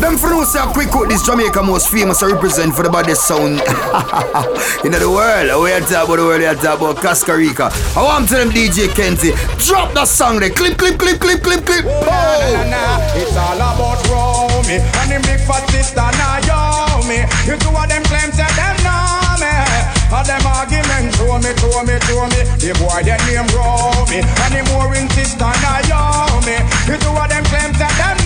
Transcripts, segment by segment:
Them for no say quick cut this Jamaica most famous represent for the baddest sound in the world. We are talking about the world, we are talking about Cascarica. I want to them DJ Kenty, drop that song there. Clip, clip, clip, clip, clip, clip. Oh, na, na, na. It's all about Romy and the big fat sister me. You two of them claims that them know me. All them arguments show me, show me, show me. The boy that name Romy and the more insist on me. You two of them claims that them.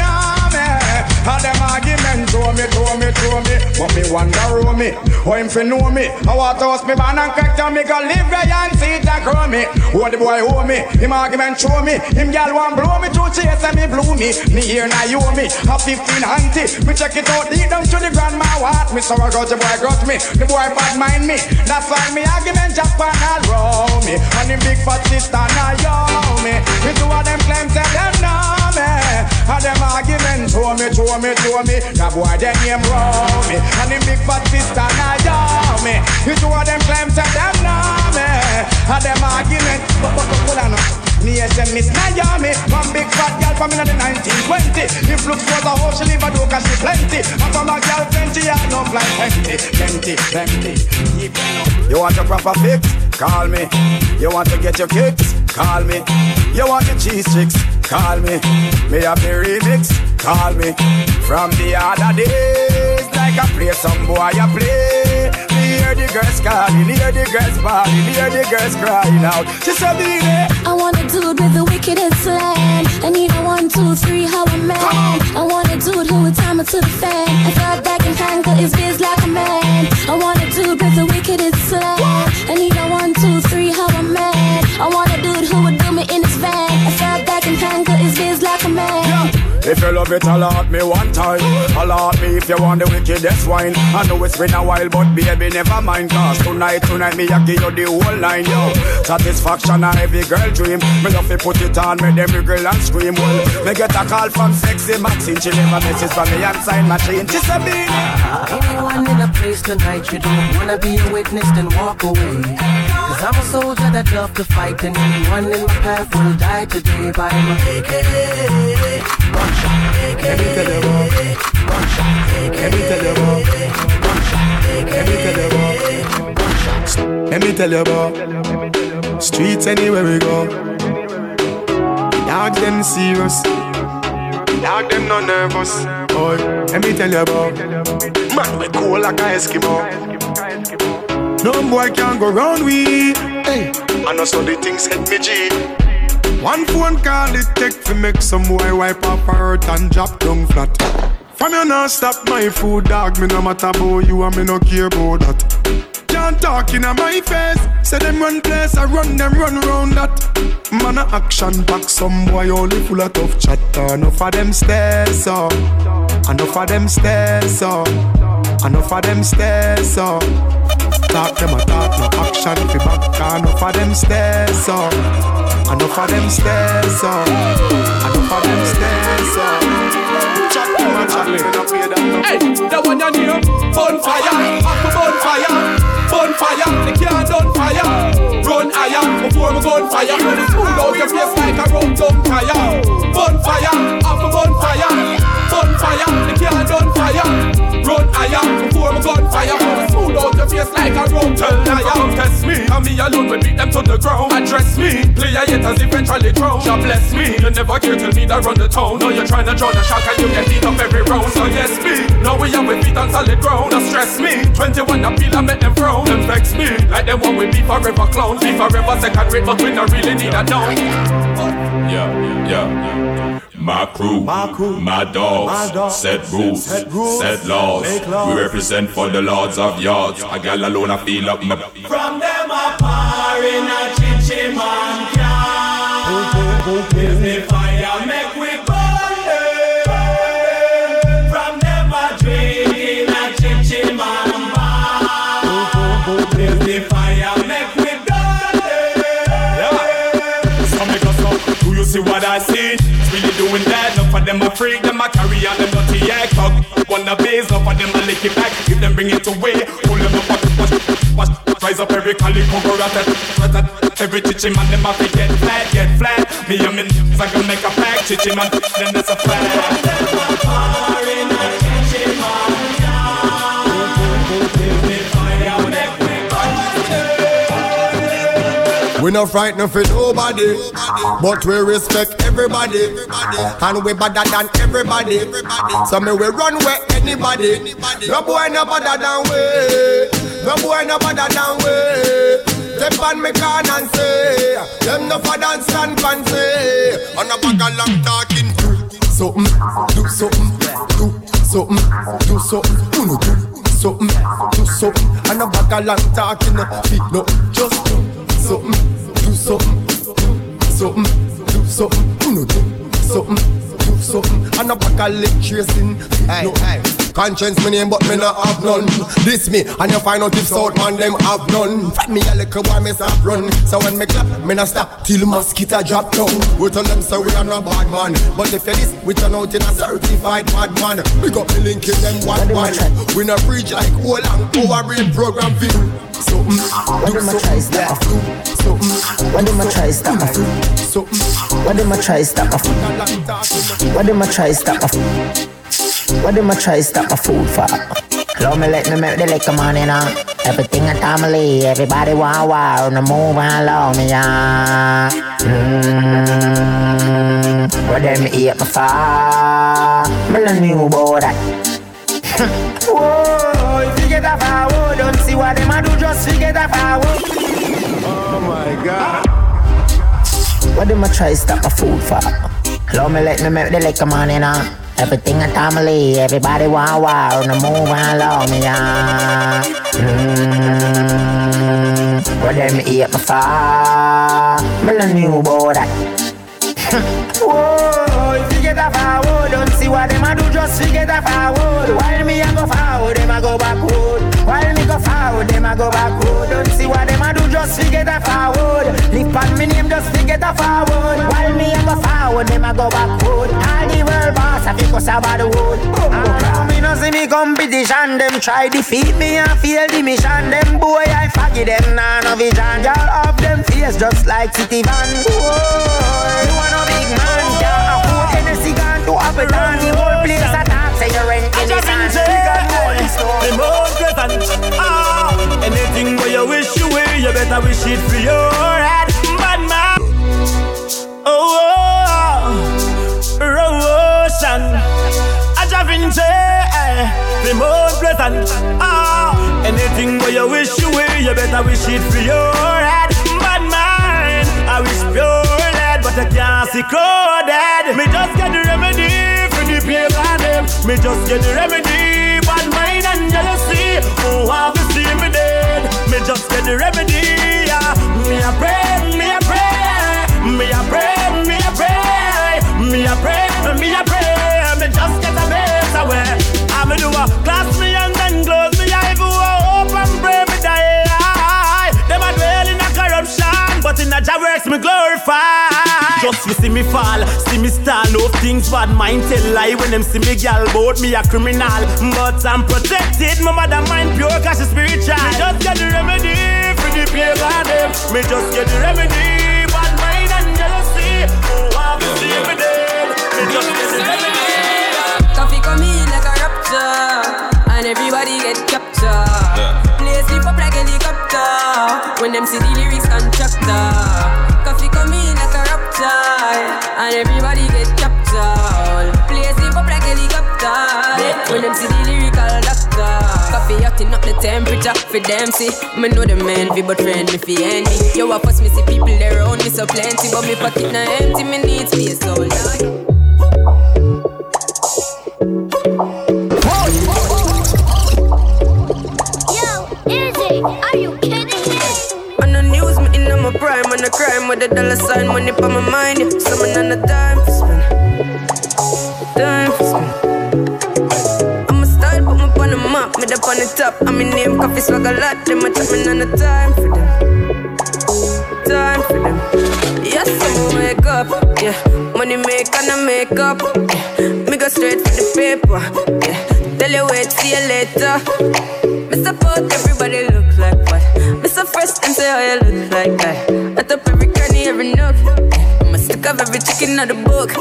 All them arguments show me, show me, show me. What me wonder who me, how him fi know me. I want to host me man and crack down me go live where and see it like me. What the boy owe me, him argument show me. Him gal want blow me through chase and me blew me. Me here now you me, a 15 auntie. Me check it out deep down to the grandma what. Me so I got the boy got me, the boy bad mind me. That's why me argument just pan all round me. And the big fat sister now yo me. Me two of them claims that them know me. And them arguments show me, show me, show me. That boy them name me. And the big fat sister me. Me two of them claims that them know me. And them arguments, but but but hold on. Me SM Miss Miami One big fat girl from in the 1920 If looks was a hoe, she live a do she plenty And from a girl plenty, I know like plenty Plenty, plenty You want a proper fix? Call me You want to get your kicks? Call me You want your cheese sticks? Call me Me have the remix? Call me From the other days Like I play some boy I play hear the girls calling, hear the girls bawling, hear the girls crying out. She said, I want a dude with the wickedest slang. I need a one, two, three, how a man. I want a dude who would time it to the fan. I thought that can handle his biz like a man. I want a dude with the wickedest If you love it, alert me one time. Alert me if you want the wickedest wine. I know it's been a while, but baby, never mind. Cause tonight, tonight, me, I give you the whole line, yo. Satisfaction, a every girl dream. Me love to put it on, make them girl and scream. Well, me get a call from sexy Maxine. She never messes from me and sign machine. She said, me. Anyone in a place tonight, you don't wanna be a witness, then walk away. Cause I'm a soldier that love to fight, and anyone in my path will die today by my AK. Let me tell you what. Let me tell you what. Let me tell you what. Let me tell you about streets anywhere we go. Dog them serious. Dog them not nervous. Boy, let me tell you about man we cool like a Eskimo. No boy can go round we. Hey, I know so the things hit me G. One phone call it take to make some boy wipe up hurt and drop down flat. From you not stop my food, dog. Me no matter about you and me no care about that. Can't talk in my face. Say them run place, I run them run round that. Man a action back, some boy only full of tough chatter. Enough of them stairs up, enough of them stairs up, enough of them stairs up. Talk them a talk, no action fi back. Enough of them stairs up. Enough of them stairs up. Enough of them stairs up. Hey, that one your name, bonfire, up a bonfire, bonfire, the can done fire, run higher before me gun fire. Pull out your face like a rope dumb tire. Bonfire, up a bonfire, bonfire, the can done fire, run higher before me gun fire. Pull out your face like a rope dumb tire. Test me, and me alone will beat them to the ground. Address me, play a haters eventually drown. God bless me, you never care till me that run the town. Now you're trying to draw the shot and you get beat up every round. So yes me, now we are with feet on solid ground. Don't stress me, 21 appeal and make them frown. Them vex me, like them one with be forever clown. Be forever second rate, but we don't really need a down. Yeah, yeah. My crew, my, crew, my dogs, my dogs set, rules, set rules, set laws. laws. We represent for the lords of yards. I got alone, I feel up my. From them a par in a chichi man car. Give me fire, make we burn. From them a drink in a chichi man bar. Give me fire, make we burn. Yeah. So make us up. Do you see what I see? Really doing that. Enough of them a freak, them a carry on them dirty act. On the base, enough of them a lick it back. If them bring it away, pull them up, watch, watch, watch. Rise up every calico, go rat rat Every chichi man, them have to get flat, get flat. Me and me, I can make a pack, chichi man, then that's a fact. We no frightened for nobody, but we respect everybody, and we better than everybody. So me we run where anybody. No boy no better than we. No boy no better than we. Step on me can and say Them no for dance and fancy On a bag of long talking something, do something, do something, do something Uno do something, do something On a bag of long talking No, just do something, something, do something, do something Uno do something, do something On a bag of leg tracing Hey, no. hey Conscience me name but me not have none. This me and you find out if South man them have none. Find me a little boy me stop run. So when me clap me not stop till mosquito drop down. We tell them so we are not bad man. But if you this we turn out in a certified bad man. Big up me link in them one one We not preach like whole and power brain program view. Mm, something them a try stop my food Something. What them a try stop. My food Something mm, What them a try stop. my food What them a try stop. my food what them a try stop my food for? Love me let me make the liquor money now. Everything a family, everybody want war the move and love me yeah. Mmm, what them eat my far? Me learn new about that. Whoa, if you get a forward, don't see what them a do, just forget a forward. Oh my God. What them a try stop my food for? Love me let me make the liquor money now. Everything a family, everybody war on the move and mm-hmm. love me yeah. Mmm, what them eat far? Me learn new about that. Whoa, get a forward, don't see what them a do, just forget a forward. While me a go forward, them a go backward. While me go forward, them a go backward. Don't see what them a do, just forget a forward. Live on me name, just forget a forward. While me a go forward, them a go backward. All the world boss, I feel cause about the world. Ah, me no see me competition, them try defeat me and fail the mission. Them boy I forget them, nah no vision. Y'all off them face just like city van. Whoa, you want a big man, can't afford Hennessy, can't do up it on the whole place. Talk, say rent in the sand. The most present. Ah, anything where you wish you will, you better wish it for your head. Bad man. Oh, oh, Roshan. I just the most present. Ah, anything where you wish you will, you better wish it for your head. Bad man, I wish pure but I can't see crowded. Me just get the remedy for the pain paper them. Me just get the remedy, bad mind and jealousy. Oh, have to see me dead. Me just get the remedy. Yeah. Me a pray, me a pray, me a pray, me a pray, me a pray, me a pray. Me just get a base away. I'm a do a class me and then close me eye. Go hope and pray me die. Them a dwell in a corruption, but in a job works me glorify. Just to see me fall, see me stall, no things bad mind tell lie when them see me gal bout me a criminal. But I'm protected, my mother mind pure cause she spiritual. Me just get the remedy for the pagan them. Me just get the remedy, bad mind and jealousy. Oh, I'm see me dead. Me just get the remedy. Koffee come in like a raptor, and everybody get captured. Play sleep up like helicopter when them see the lyrics Koffee hotting up the temperature for them see. Me know the man fi but friend me fi enemy. Yo, I first me see people there around me so plenty, but me pocket na empty. Me need space all day. Are you kidding me? On the news, me in my prime, on the crime with a dollar sign, money for my mind. Yeah. Summon on the time for spend, time for spend. Me up on the top. I'm in name, Koffee swag a lot. Them a chat me on the time for them, time for them. Yes, I'm wake up, yeah. Money make and I make up, yeah. Me go straight for the paper, yeah. Tell you wait, see you later. Me support everybody look like what? Me so fresh and say how you look like that. I top every cranny, every nook. I'm a stick of every chicken out the book.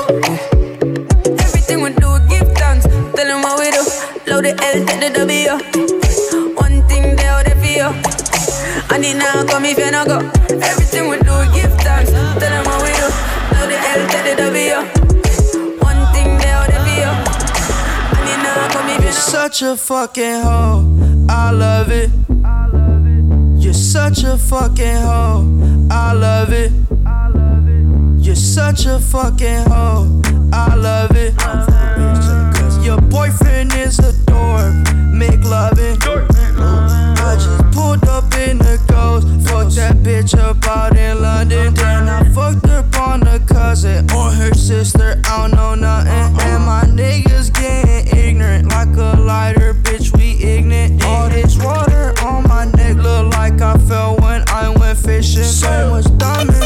Everything we do, give thanks. Tell them what we do. Load the L, take the W. One thing they out there for you. And Money now come if you no go. Everything we do, give thanks. Tell them what we do. Know the L to the W. One thing they out of you. Money now come if you no go. Such a fucking hoe. I love it. You're such a fucking hoe. I love it. You're such a fucking hoe. I love it. Boyfriend is a dork. Make loving. Uh, I just pulled up in the ghost. Fucked that bitch up out in London. Then I fucked up on a cousin or her sister. I don't know nothing. And my niggas getting ignorant like a lighter, bitch. We ignorant. All this water on my neck look like I fell when I went fishing. So much diamonds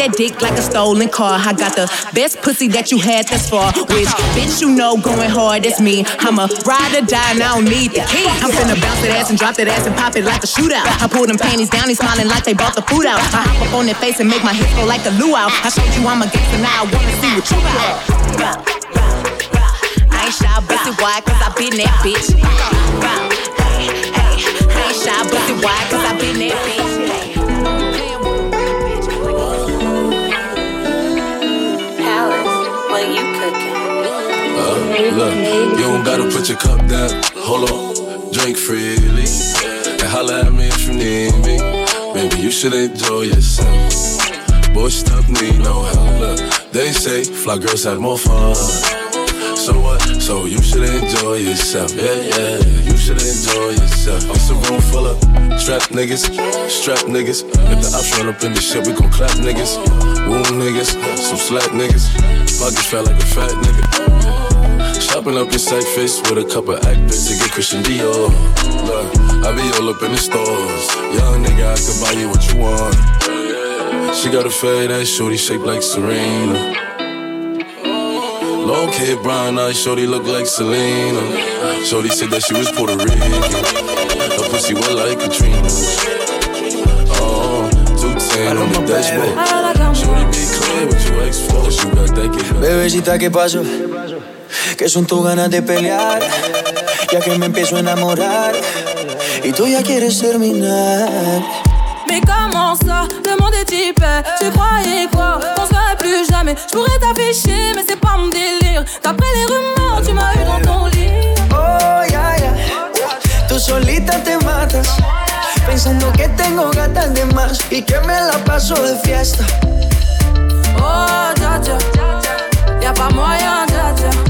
that dick like a stolen car. I got the best pussy that you had thus far. Which bitch you know going hard, that's me. I'ma ride or die and I don't need the key. I'm finna bounce that ass and drop that ass and pop it like a shootout. I pull them panties down, they smiling like they bought the food out. I hop up on their face and make my hips go like a luau. I showed you I'm a gangster, now I wanna see what you got. I ain't shy, pussy why? Cause I been that bitch. I ain't shy, pussy why? Cause I been that bitch. Look, you don't gotta put your cup down. Hold on, drink freely. And holla at me if you need me. Maybe you should enjoy yourself. Boy, stop need no help. Look, they say fly girls have more fun. So what? So you should enjoy yourself. Yeah, yeah, you should enjoy yourself. It's a room full of strap niggas, strap niggas. If the ops run up in the shit, we gon' clap niggas. Wound niggas, some slack niggas. Pockets fat like a fat nigga. Shopping up your sack face with a couple actors to get Christian Dior. Look, I be all up in the stores. Young nigga, I can buy you what you want. She got a fade ass shorty shaped like Serena. Long kid, brown eyes, shorty look like Selena. Shorty said that she was Puerto Rican. Her pussy wet like Katrina. Uh-uh, oh, 210 on the dashboard. Shorty be clear what you ex for. She got that Bebecita, ¿qué pasó? Que son tus ganas de pelear, ya que me empiezo a enamorar y tú ya quieres terminar. Mais comment ça, le monde est hyper Tu croyais quoi, qu'on se verrait plus jamais Je pourrais t'afficher, mais c'est pas mon délire D'après les rumeurs, tu m'as eu dans ton lit Oh, ya, ya. Tú solita te matas, pensando que tengo gatas de más y que me la paso de fiesta. Oh, dja dja Y'a pas moyen, dja dja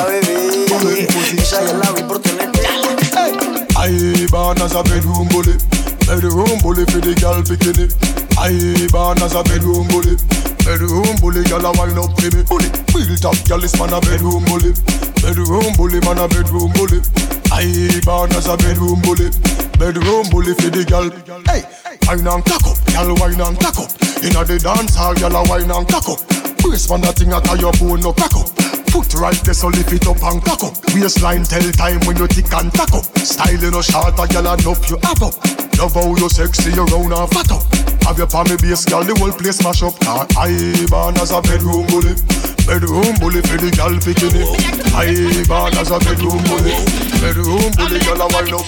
I born as a bedroom bully. Bedroom bully for the girl bikini. I born as a bedroom bully. Bedroom bully, girl a wine up for me. Bully, real top girl is man a bedroom bully. Bedroom bully, man a bedroom bully. I born as a bedroom bully. Bedroom bully for the girl. Hey, wine and cock up, girl wine and cock up. Inna the dance hall, girl a wine and cock up. Brace man a thing a tie your bone no crack up. Foot right there, so lift it up and cock up. Waistline tell time when you tick and tack up. Style no short, a gyal enough you have up. Love how you sexy, you round and fat up. Have your palmy base, girl, the whole place mash up. Nah, I born as a bedroom bully. Bedroom bully for the girl bikini. I born as a bedroom bully. Bedroom bully, girl, a wind up.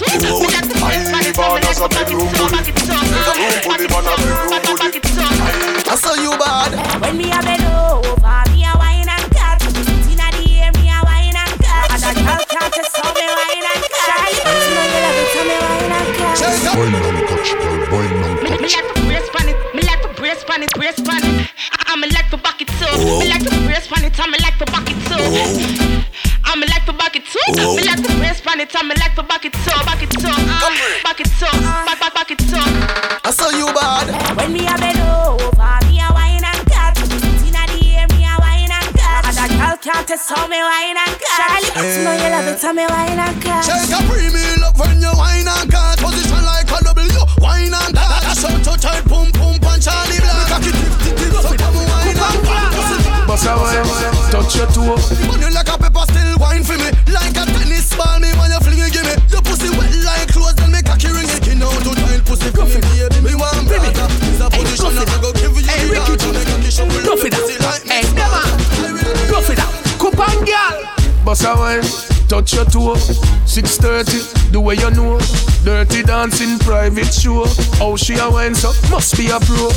I born as a bedroom bully. Bedroom bully, man, a bedroom bully. I saw you bad. When me a bend over, Wine on the touch, girl. Wine on the. Me like to brace pon. Me like to brace pon. Brace pon. I'm like to back it up. Me like to brace pon. I'm like to back it up. I'm like to back it up. Me like to brace pon. I'm like to back it up. Back it up. Back it up. Back back back it up. I saw you bad. When we a it over. Can't test how me wine and cut. Charlie, you know eh. you love it, how me wine and cut. Shake a premium love when you wine and cut. Position like a W, wine and cut. That's how to tight, boom boom punch Charlie Black. Cocky tip tip tip, so come wine and cut. Bust a wine, eh? touch your toe. Money like a pepper, still wine for me. Like a tennis ball, me when you fling it, give me. Your pussy wet like clothes, then me cocky ring it. Skin out to tight pussy for me, baby. Me want brother. It's a position I go give you. Hey, Ricky, rough it out. Hey, come Coupon girl, bust a wine, touch your toe. 6:30, the way you know. Dirty dancing private show. How she a wine so must be a pro.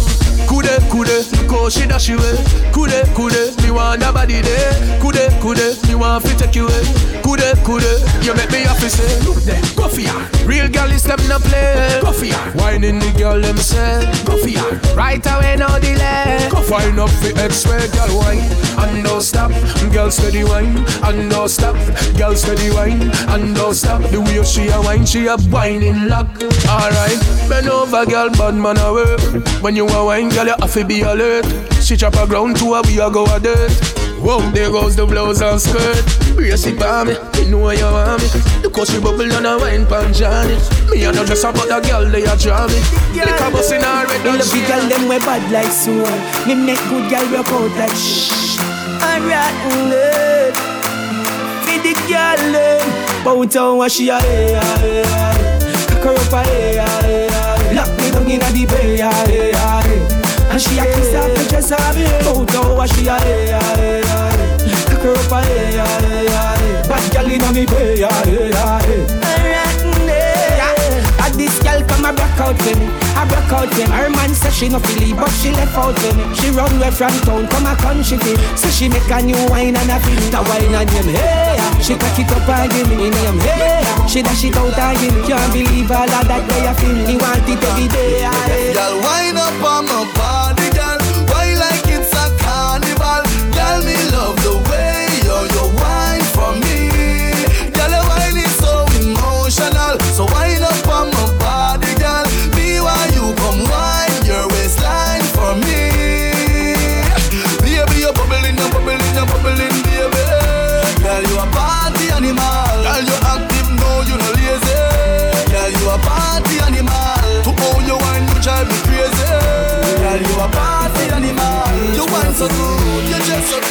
Kude kude, go she dash you away. Kude kude, me want a body there. Kude kude, me want to take you away. Kude kude, you make me happy say. Look there, go for ya. Real girl is them no play. Go for ya. Whining the girl them say. Go for ya. Right away no delay. Go find up the X-ray girl wine and don't stop. Girl steady wine and don't stop. Girl steady wine and don't stop. The way she a wine, she a whining lock. Alright, bend over, girl, bad man a work. When you a wine, girl, you have to be alert. She chop a ground to a we a go a dirt. Whoa, there goes the blouse and skirt. Brace it by me, you know you want me. Look how she bubble on a wine pan Johnny. Me a no just about the girl they a draw me. Lick a bus in her red love the girl them we bad like soul. Me make good girl rock out like shh. And rotten mm, lead. The girl them. Bout how what she a hey. Cock her up a. Lock me down inna the bay hey. And she a kiss off the dress of me. Bout how what she a hey. Cock her up a. Bad girl inna me bay hey. A broke out for me. I broke out for me. Her man say she no feel but she left out for me. She run away from town, come a country feel. So she make a new wine and a feel. The wine and him, hey. She cock it up and give me him, hey. She dash it out and give. Can't believe all of that way I feel. Me want it every day, hey. Girl, wind up on my body, so good, you just so good.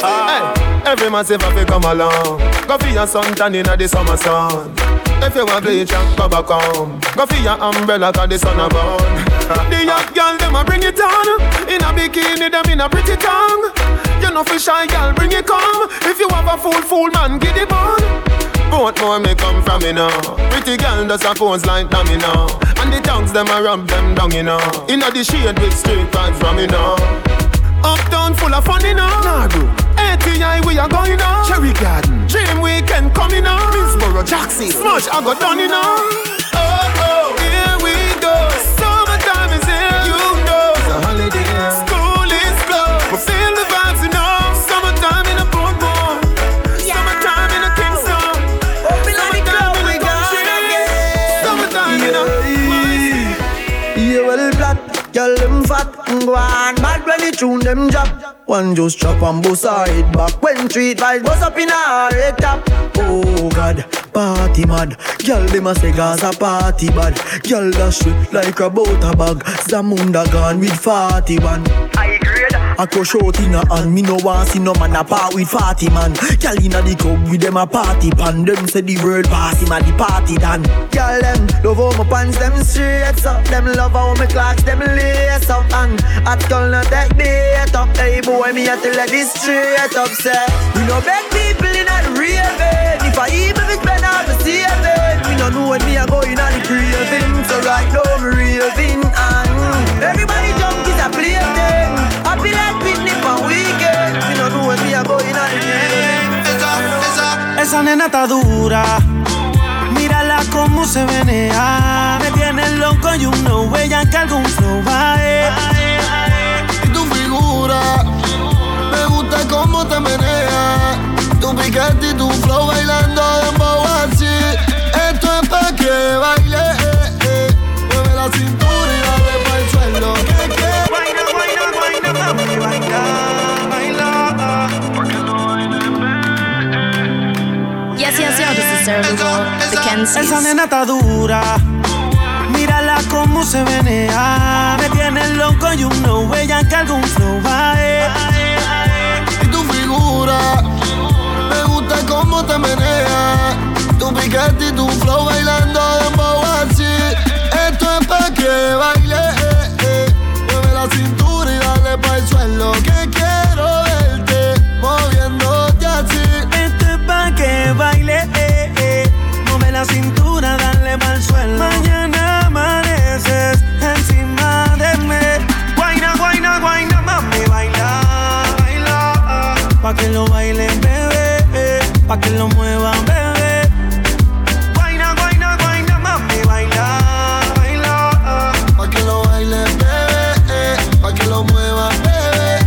Hey, every man say fi come along. Go for your suntan inna the summer sun. If you want bleach and go back home. Go for your umbrella 'cause the sun a burn. the young girl them a bring it on. In a bikini them in a pretty tongue. You know fi shy girl bring it come. If you have a fool fool man get it on. More may come from me now. Pretty girl does a pose like dummy now. And the tongues them a rub them down you know. Inna the shade with straight vibes from me now. Uptown full of fun, you know. Nardo. ATI, we are going on. Cherry Garden. Dream Weekend coming on. Minsboro, Jackson. Smush, I got done, you know. Go on, bad when it tune them drop. One just chop and bust her head back when treat vibes bust up in her head top. Oh God, party mad, girl them a say Gaza party bad. Girl that shit like a butter bag. Zamunda gone with 41. I grade. I crush out in a hand, me no want see no man a part with 40 man. Girl inna the club with them a party pan. Them say the world party man, the party done. Girl them love how my pants them straight up. Them love how my clocks them lace up. And at girl not take bait up. Hey boy, me a tell her this straight up. Say we no beg people inna the raving. If I even if spend all the saving, me no know when me a going on the craving. So right now me raving and everybody Esa nena está dura. Mírala cómo se menea. Me tiene loco y uno ella que algún flow va Y tu figura, me gusta cómo te menea. Tu piquete y tu flow bailando Esa nena está dura. Mírala cómo se venea. Me tiene loco y uno ella que algún flow va Y tu figura, me gusta cómo te menea. Tu piquete y tu flow bailando de así. Esto es pa' que baile. Eh, eh. Mueve la cintura y dale pa' el suelo Pa' que lo bailen, bebé. Pa' que lo muevan, bebé. Guaina, guaina, guaina, mami, baila, baila. Pa' que lo bailen, bebé. Pa' que lo muevan, bebé.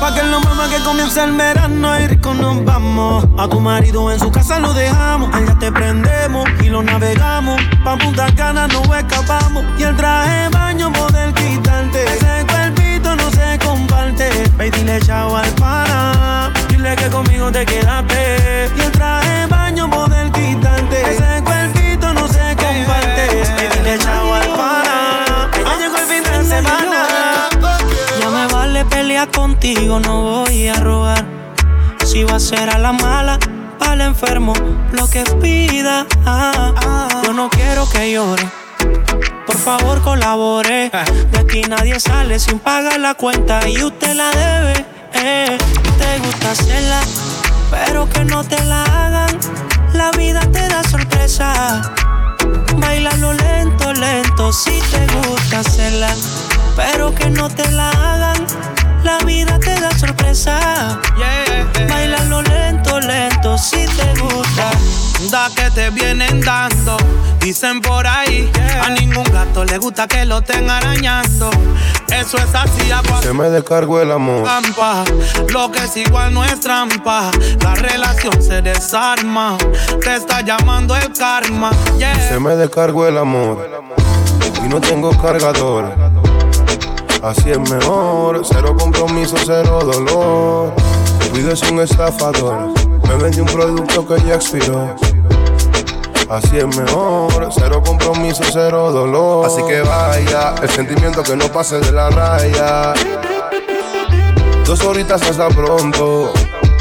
Pa' que lo mueva que comienza el verano y rico nos vamos. A tu marido en su casa lo dejamos. Allá te prendemos y lo navegamos. Pa' Punta Cana no escapamos. Y el traje baño poder quitarte. Ese cuerpito no se comparte. Ve y dile chao al pana. Contigo, no voy a robar. Si va a ser a la mala, al enfermo, lo que pida. Ah, Yo no quiero que llore. Por favor, colabore. De aquí nadie sale sin pagar la cuenta y usted la debe. eh. Te gusta hacerla, pero que no te la hagan. La vida te da sorpresa. Bailalo lento, lento, si te gusta hacerla. Pero que no te la hagan. La vida te da sorpresa. Bailalo lento, lento, si te gusta. Da que te vienen dando, dicen por ahí. A ningún gato le gusta que lo estén arañando. Eso es así, agua. Se me descargó el amor. trampa. Lo que es igual no es trampa. La relación se desarma. Te está llamando el karma. Yeah. Se me descargó el amor y no tengo cargador. Así es mejor, cero compromiso, cero dolor. Cuido es un estafador, me vendí un producto que ya expiró. Así es mejor, cero compromiso, cero dolor. Así que vaya, el sentimiento que no pase de la raya. Dos horitas hasta pronto.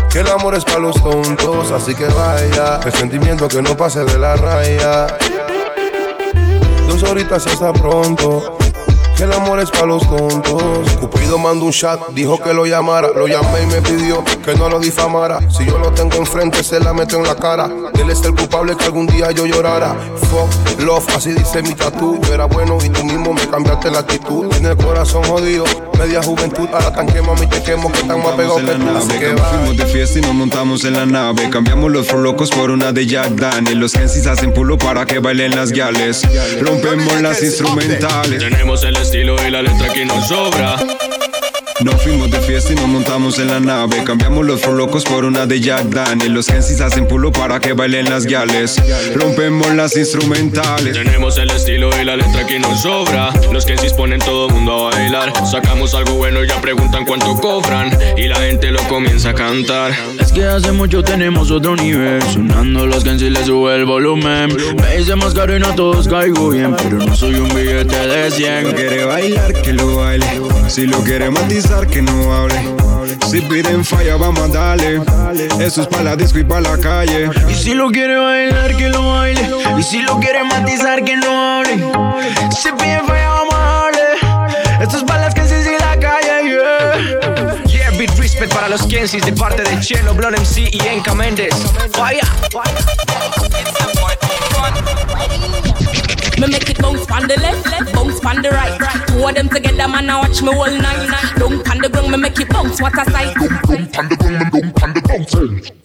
Que el amor es para los tontos, así que vaya, el sentimiento que no pase de la raya. Dos horitas hasta pronto. Que el amor es para los tontos. Cupido mandó un chat, dijo que lo llamara. Lo llamé y me pidió que no lo difamara. Si yo lo tengo enfrente, se la meto en la cara. Él es el culpable que algún día yo llorara. Fuck, love, así dice mi tatu. Yo era bueno y tú mismo me cambiaste la actitud. Tiene el corazón jodido, media juventud. Ahora tan quema, mi te quemo, que tan más pegado que tú. Así que fuimos de fiesta y nos montamos en la nave. Cambiamos los locos por una de Jack Daniel. Los Kensis hacen pulo para que bailen las guiales. Rompemos las instrumentales. Tenemos el estilo y la letra que nos sobra. Nos fuimos de fiesta y nos montamos en la nave. Cambiamos los locos por una de Jack Daniel. Los Kensis hacen pulo para que bailen las guiales. Rompemos las instrumentales. Tenemos el estilo y la letra que nos sobra. Los sí ponen todo mundo a bailar. Sacamos algo bueno y ya preguntan cuánto cobran. Y la gente lo comienza a cantar. Es que hace mucho tenemos otro nivel Sonando los si le sube el volumen Me hice más caro y no a todos caigo bien Pero no soy un billete de 100 Quiere bailar, que lo baile. Si lo quiere matizar, que no hable. Si piden falla, vamos a darle. Eso es para la disco y para la calle. Y si lo quiere bailar, que lo baile Y si lo quiere matizar, que no hable Si pide falla, vamos a darle Esto es para las que sí y la calle, yeah Yeah, big respect para los Kensis de parte de Chelo, Blon MC y Enka Méndez. Fire. Me make it bounce on the left, left, bounce on the right. Two of them together, man, I watch me all night. Don't on the ground, me make it bounce, what a sight.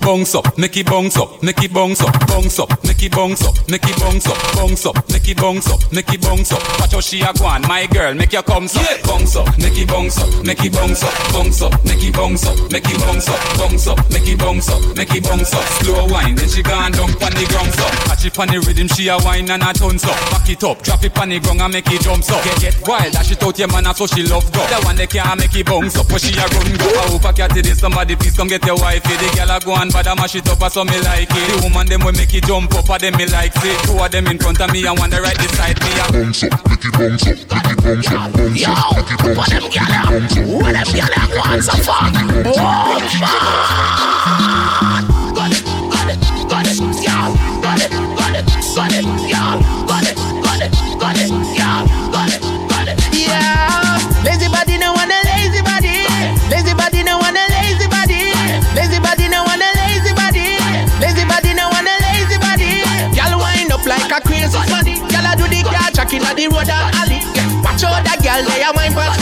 Bounce up, make it bounce up, make it bounce up, bounce up, make it bounce up, make it bounce up, bounce up, make it bounce up, make it bounce up. Watch how she a go on, my girl, make your come up, bounce up, make it bounce up, make it bounce up, bounce up, make it bounce up, make it bounce up, bounce up, make it bounce up, make it bounce up. Slow wine, then she gone down on the ground up. Catch it on the rhythm, she a wine and a tons up. Back it up, drop it on the ground and make it jump up. Get get wild, dash it out your man, so she love go. The one they can't make it bounce up, but she a run go. I hope I catch it, somebody please come get your wifey. Eh? The girl a go and bad mash it up, so me like it. The woman them will make it jump up, and them me like it. Two of them in front of me and one the right beside me. A bounce up, make it bounce up, make it bounce up, bounce up, make it bounce up, make it bounce up. What them gyal a want so far? Oh, got it, got it, got it, yeah, got it, got it, got it, yeah, a. Girl a do the car track inna the road and alley. Watch out that girl they a wine past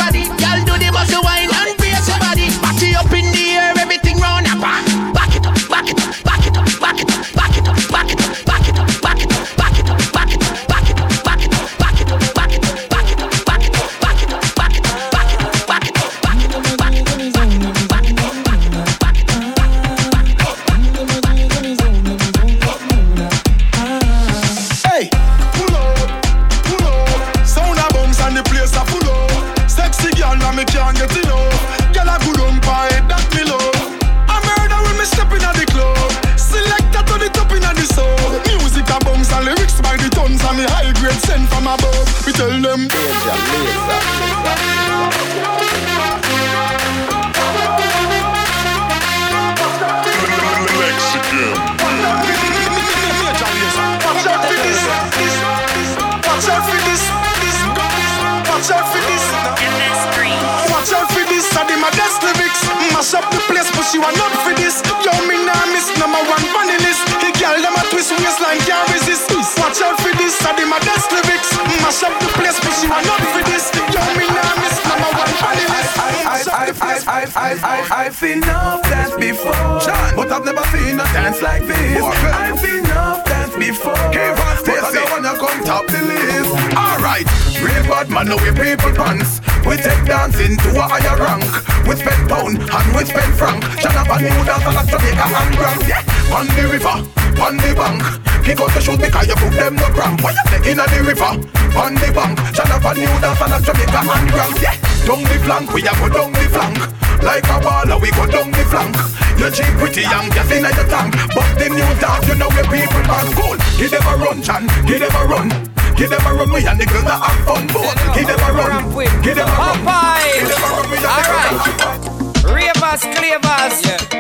man, know we people pants. We take dancing to a higher rank. We spend pound and we spend franc. Shut up and new dance like Jamaica and Grand. Yeah, on the river, on the bank. Pick out the shoes because you put them no cramp. What you say in the river, on the bank. Shut up and new dance like Jamaica and Grand. Yeah, down the flank, we a go down the flank. Like a baller, we go down the flank. You cheap pretty young, just in your tank. But the new dance, you know where people are cool. Give them a run, Chan, give them a run. Give them a run, we and the girls that have fun. Boy. Give them a run, give them a run. Give them a run, we and the girls that have fun. Ravers, clavers, black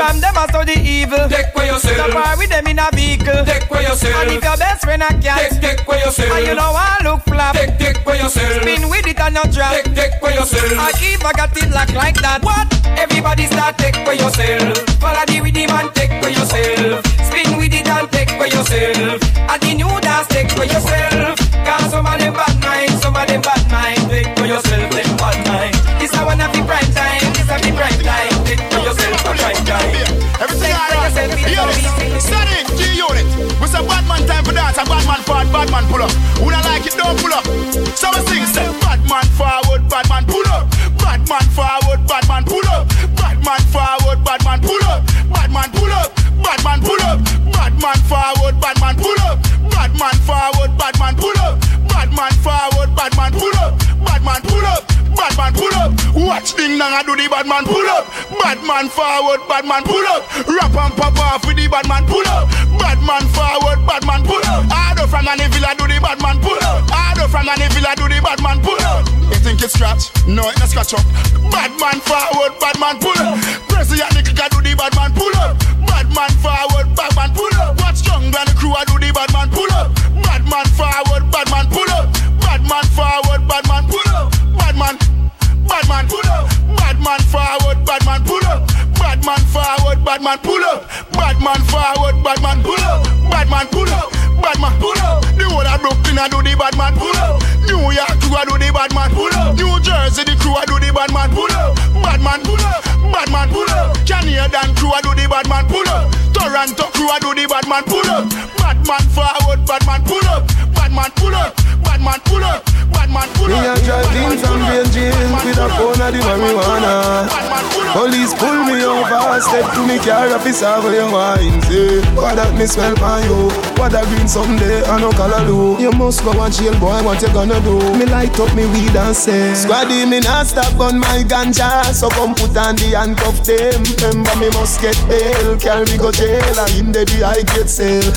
From them as the evil, take for yourself. So far with them in a vehicle, take for yourself. And if your best friend a cat, take, take for yourself. And you know I look flap, take, take for yourself. Spin with it and not drop, take, take for yourself. I keep I got it lock like that. What? Everybody start take for yourself. Follow the rhythm and take for yourself. Spin with it and take for yourself. And the new dance take for yourself. Bad bad man pull up. Who don't like it, don't pull up. Watch ding dong I do the bad man pull up. Bad man forward, bad man pull up. Rap and pop off with the bad man pull up. Bad man forward, bad man pull up. Ado from the villa do the bad man pull up. Ado from the villa do the bad man pull up. You think it's scratch? No, it's not scratch up. Bad man forward, bad man pull up. President the clicker do the bad man pull up. Bad man forward, bad man pull up. Watch young and the crew I do the bad man pull up. Bad man forward, bad man pull up. Bad man forward, bad man pull up. Man pull up. Bad man forward, bad man pull up. Bad man forward, bad man pull up. Bad man forward, bad man pull up. Bad man pull up. bad man. Pull up. The whole of Brooklyn I do the bad man. Pull up. New York crew I do the bad man. Pull up. New Jersey the crew I do the bad man. Pull up. Bad man. Pull up. Bad man. Pull up. Canadian crew I do the bad man. Pull up. Toronto crew I do the bad man. Pull up. Bad man forward. Bad man. Pull up. Bad man. Pull up. Bad man. Pull up. Bad man. Pull up. Me a driving from Green Jail with a phone of the marijuana. Police pull me over, step to me car, officer for your wine. Say, what that me smell by you? What that green someday I no color do? You must go and jail, boy. What you gonna do? Me light up me weed and say, Squaddy me not stop on my ganja, so come put on the handcuff them. Remember me must get bail, carry me go jail, and in the day I get sale.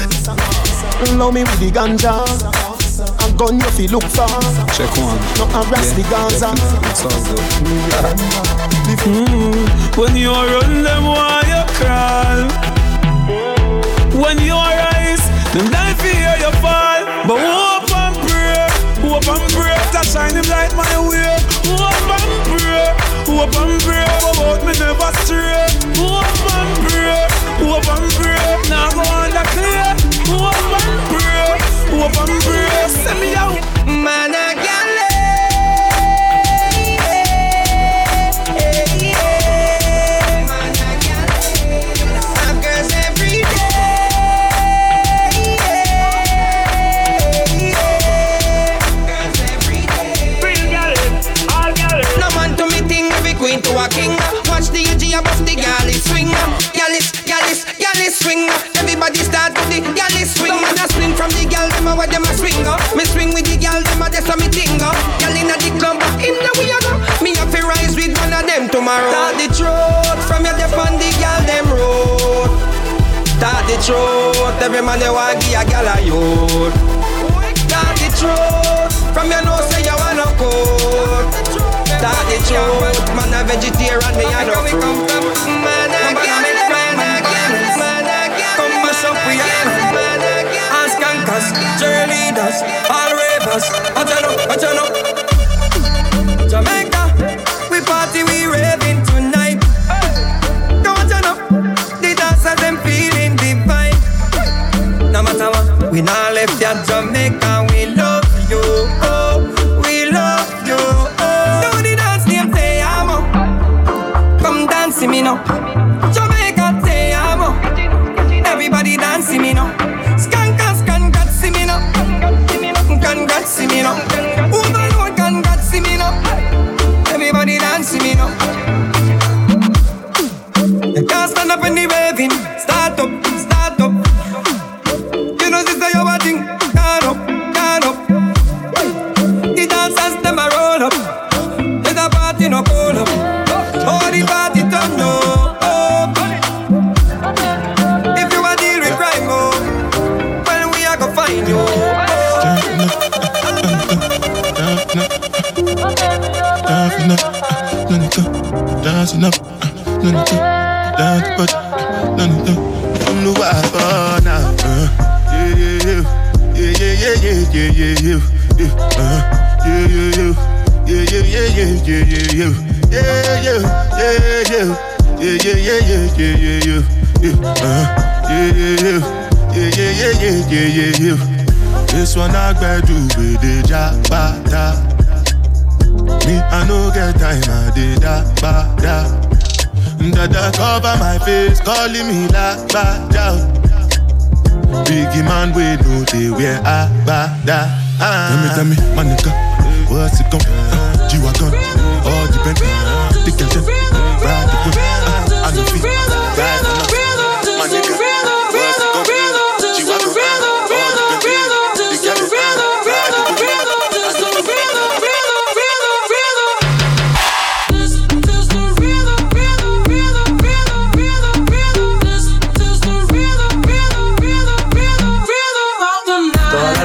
Love me with the ganja. A gun you feel look for Check one. No harass the Gaza. It's all good. Mm, When you run them why you crawl. When you rise Them die for hear you fall. But hope and pray Hope and pray To shine him light my way. Hope and pray Hope and pray About me never stray. Hope and pray Hope and pray Send me out Man I can't queen to a king. Watch the AG above the galley swing. Galley, galley, galley swing. Tomorrow. Start the truth from your dep on the gal them road. Start the truth, every man they want give a gal a youth. Start the truth from your nose say you wanna code. Start the truth, man a vegetarian, me a no fruit. Man a gal, man a gal, man a gal. Come mash up we are. Ask cankers, cheerleaders, all ravers. Watch out, watch out. I don't make Jamaica. Yeah, yeah, yeah, yeah, yeah, yeah, yeah, yeah, yeah, yeah, yeah, yeah, uh, yeah, yeah, yeah, yeah, yeah, yeah, yeah, yeah, yeah. This one I got do with the jabata. Me, I no get time, I did that, ba, da. Dada cover my face, calling me like bada. Biggie man, we know they wear a bada. Tell me, tell me, my nigga, what's it gon'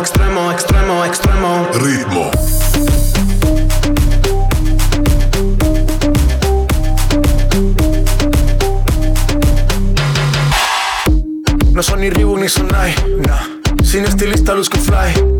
extremo, extremo, extremo. Ritmo. No son ni Reebok ni Sonai, nah. Sin estilista luzco fly.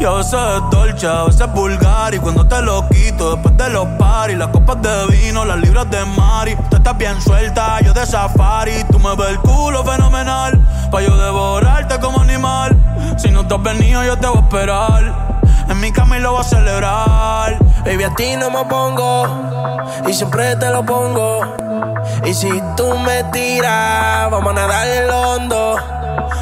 Y a veces es dolce, a veces es vulgar. Y cuando te lo quito, después de los paris, las copas de vino, las libras de Mari. Tú estás bien suelta, yo de safari. Tú me ves el culo fenomenal. Pa' yo devorarte como animal. Si no te has venido, yo te voy a esperar. En mi cama y lo voy a celebrar. Baby, a ti no me pongo. Y siempre te lo pongo. Y si tú me tiras, vamos a nadar el hondo.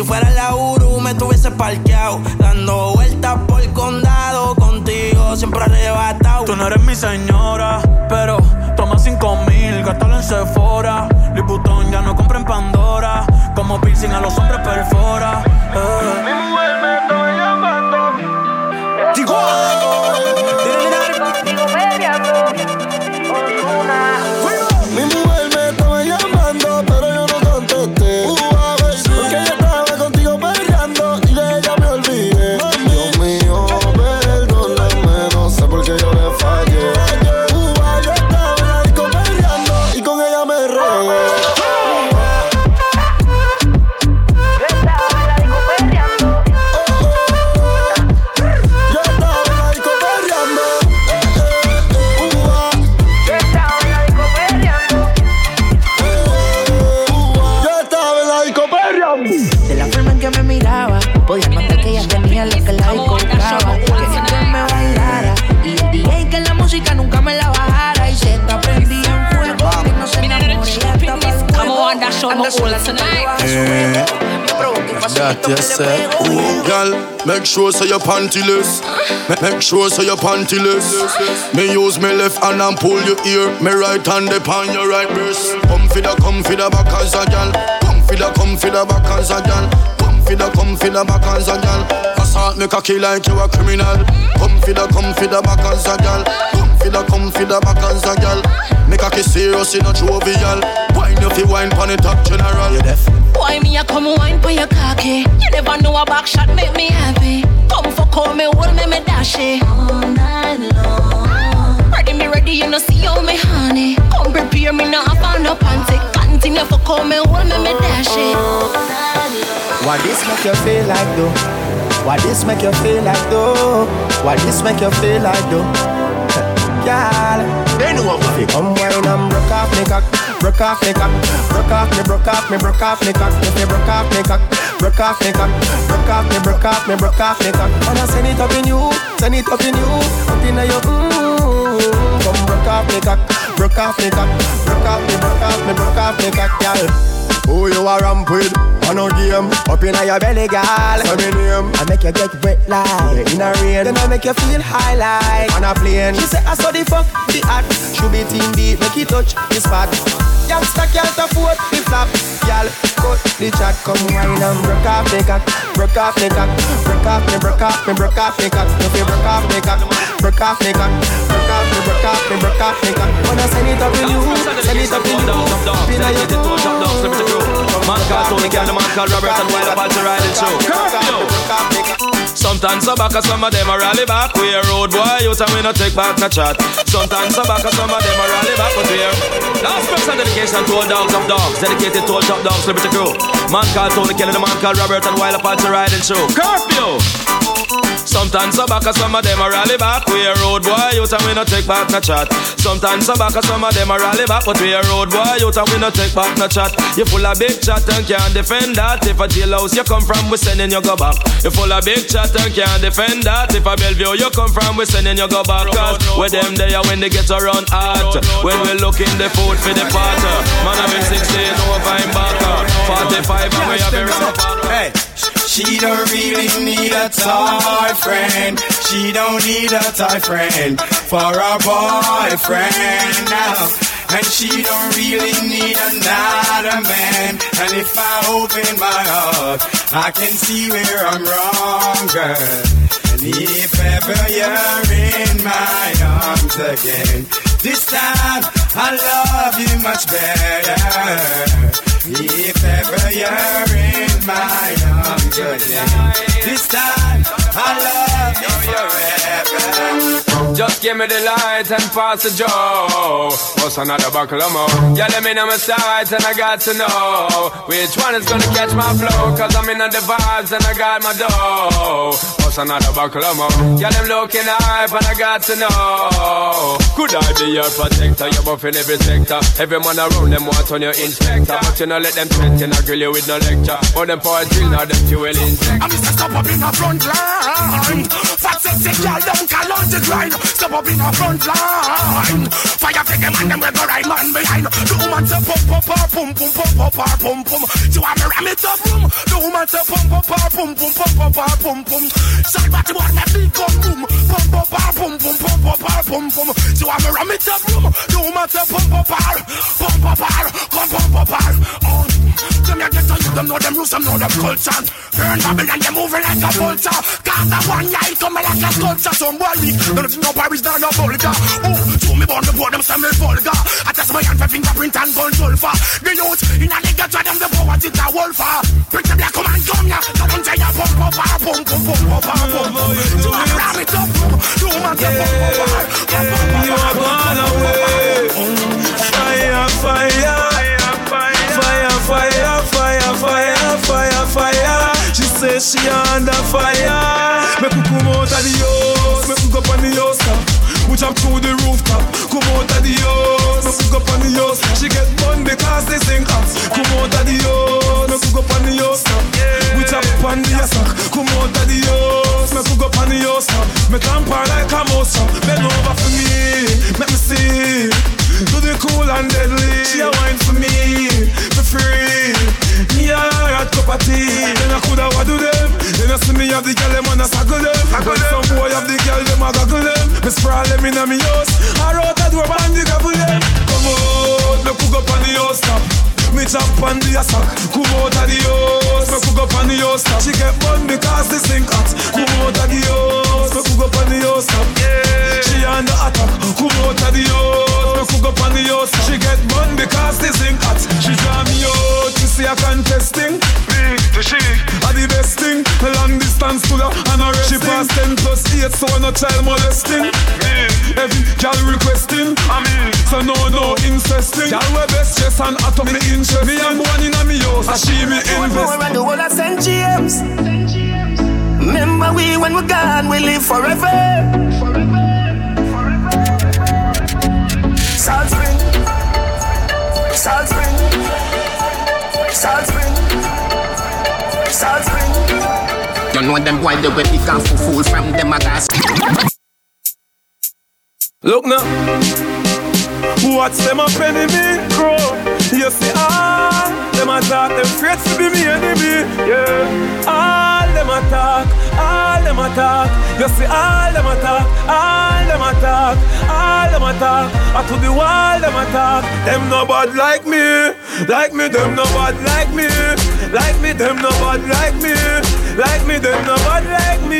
Si fuera la Uru, me tuviese parqueado. Dando vueltas por el condado, contigo siempre arrebatado. Tú no eres mi señora, pero toma cinco mil, gástalo en Sephora. Liputón ya no compra en Pandora. Como piercing a los hombres perfora. Eh. Mi mujer me está llamando. Digo, Mi That you say, Ooh, girl, make sure so your pantyless. Ma- Make sure so your pantyless. Me use me left hand and pull your ear. Me right hand upon your right breast. Come for the, come for the back as a girl. Come for the, come for the back as a girl. Come for the, come for the back as a girl. Assault me cocky like you a criminal. Come for the, come for the back as a girl. Come for the, come for the back as a girl. Me cocky serious in a jovial. Wine if you wine pon the top general. You deaf? Why me a come wine for your cocky? You never know a back shot make me happy. Come for call me, hold me, me dash it. All night long. Ready me ready, you know see how me honey. Come prepare me now, I found no panty. Continue for call me, hold me, me dash it. Why this make you feel like though? Why this make you feel like though? Why this make you feel like though? Girl, they know what we Come wine and broke off me cock, broke off me cock, broke off me, broke off me, broke off me cock. If you broke off me cock, broke off me cock, broke off me, broke off me, broke off me cock. Wanna send it up in you, send it up in you, up in your mm. Come broke off me cock, broke off me cock, broke off me, broke off me, broke off me cock, girl. Who you a ramp with? On no game. Up in your belly, girl. Say me name. I make you get wet like In a rain. Then I make you feel high like On a plane. She say I saw the fuck The act. Should be team deep Make it touch the spot. Youngster can't afford the flap Girl Cut the chat Come wine and broke off me cock Broke off me cock Broke off me Broke off me Broke off cock If you broke off me cock Broke off me cock Broke off me Broke off me Broke off me cock Wanna send it up in you Send it up in you. Up in your Man called Tony, girl, the man called Robert and Wild Up to riding show. Sometimes I back, some of them a rally back. We a road boy, you and we no take back no chat. Sometimes I back, some of them a rally back, but we are. Last special dedication to all dogs of dogs, dedicated to all top dogs, liberty crew. Man called Tony Kelly, the man called Robert, and Wild Apache riding show. Curfew! Sometimes I back, some of them a rally back. We a road boy, you and we no take back no chat. Sometimes I back, some of them a rally back, but we a road boy, you and we no take back no chat. You full of big chat and can't defend that. If a jailhouse you come from, we sending you go back. You full of big chat and can't defend that. If a Bellevue you come from, we sending you go back. Cause with them there when they get around hot. When we looking the food for the party. Man, I'm in 16 over in back. 45 and we have very Hey. She don't really need a toy friend. She don't need a toy friend for a boyfriend now. And she don't really need another man. And if I open my heart, I can see where I'm wrong, girl. And if ever you're in my arms again, this time I love you much better. If ever you're in my arms again, this time I love you forever. Just give me the light and pass the joe. What's another buckle of more? Yeah, let me know my sides and I got to know which one is gonna catch my flow. Cause I'm in the vibes and I got my dough. What's another buckle of more? Yeah, them looking hype and I got to know. Could I be your protector? You're every sector. Every man around them want on your inspector. But you know, let them threaten, I grill you with no lecture. But them power drill, now them fuel inject. I'm Mr. Stop up in the front line. Fat sexy girl, don't call on the grind. Stop up in the front line. Fire take them and them we go right man behind. The woman say pump up her pum pum pump up her pum pum. You want me ram it up room? The woman say pump up her pum pum pump up her pum pum. Side body want me big gun boom. Pump up her pum pum pump up her pum pum. You want me ram it up room? The woman say pump pump her, come pump up her. Oh, them ya get to you, them know them rules, them know them culture. Burn Babylon, they moving like a vulture. Got that one guy coming like a sculpture. Some boy weak, none of no Paris, none of vulgar. Oh, to me born the board, them send me vulgar. I test my hand for fingerprint and gun sulfur. The youth in a nigga try them the power, it's a wolfer. Bring the black command, come ya. The one say ya pump up, ah, pump, pump, pump, pump, pump, pump. So I ram it up, you man say pump up, ah, pump, pump, pump, You are gone away. Fire, fire. Fire, fire. She under fire. Make we come out of the house, make we go on the house top. We jump through the rooftop. Come out of the house, make we go on the house. She get bun because they sing hot. Come out of the house, make we go on the house top. We jump on the ass Come out of the house, make we go on the house top. Me tamper like a mouse top. Bend over for me, make me see. Do the cool and deadly. She a wine for me, for free. Me a hot cup of tea. Coulda do them. Then I see me have the girl them I saggle them. When some boy have the girl them I goggle them. Me sprawl them inna me house. I wrote a door and the gobble them. Come on, me cook up on the house top. Me chop on the ass Come out of the house, me cook up on the house top. She get bun because the sink hot. Come out of the house, me cook up on the house top. She under attack. Come out of the house, me cook up on the house. She get bun because the sink hot. She draw me out to see a contesting. Me to she are the best thing. Long distance to her and her She pass 10 plus 8 so no child molesting. Every girl requesting. I mean, so no no incesting. Girl we best chest and atom me interest. Me am one in a me house. and She me invest. around the world at St. James. Remember we when we're gone, we live forever. Salt Spring, Salt Spring, Salt Spring, Salt Spring. You know them boy they will pick off fool from them a gas. Look now. Watch them up enemy grow. You see all them attack, them afraid to be me enemy. Yeah. All them attack, all them attack. You see all them attack, all them attack, all them attack. I to the wall them attack. Them no bad like me, like me. Them no bad like me, like me. Them no bad like me, like me. Them no bad like me.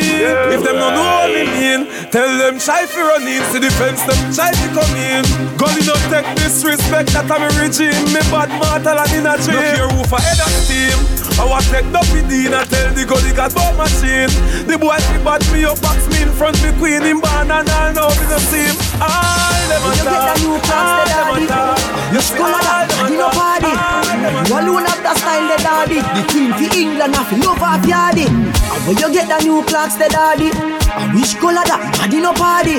If them no know what me mean, tell them try fi run in. See the fence, them try to come in. Gully no take disrespect that I'm a regime. Me bad mortal and in a dream. Look here, roof ahead of steam. I was take up with Dean and tell the gully got bought machine. The boy fi bad me up, box me in front me queen in barn and all know me no see him. All them You get a attack, new all class, them daddy. attack. You school that, you no party. You alone have the style, the daddy. The queen for England, I feel love off yardy. And when you get the new clocks, the daddy. I wish color that, daddy no party.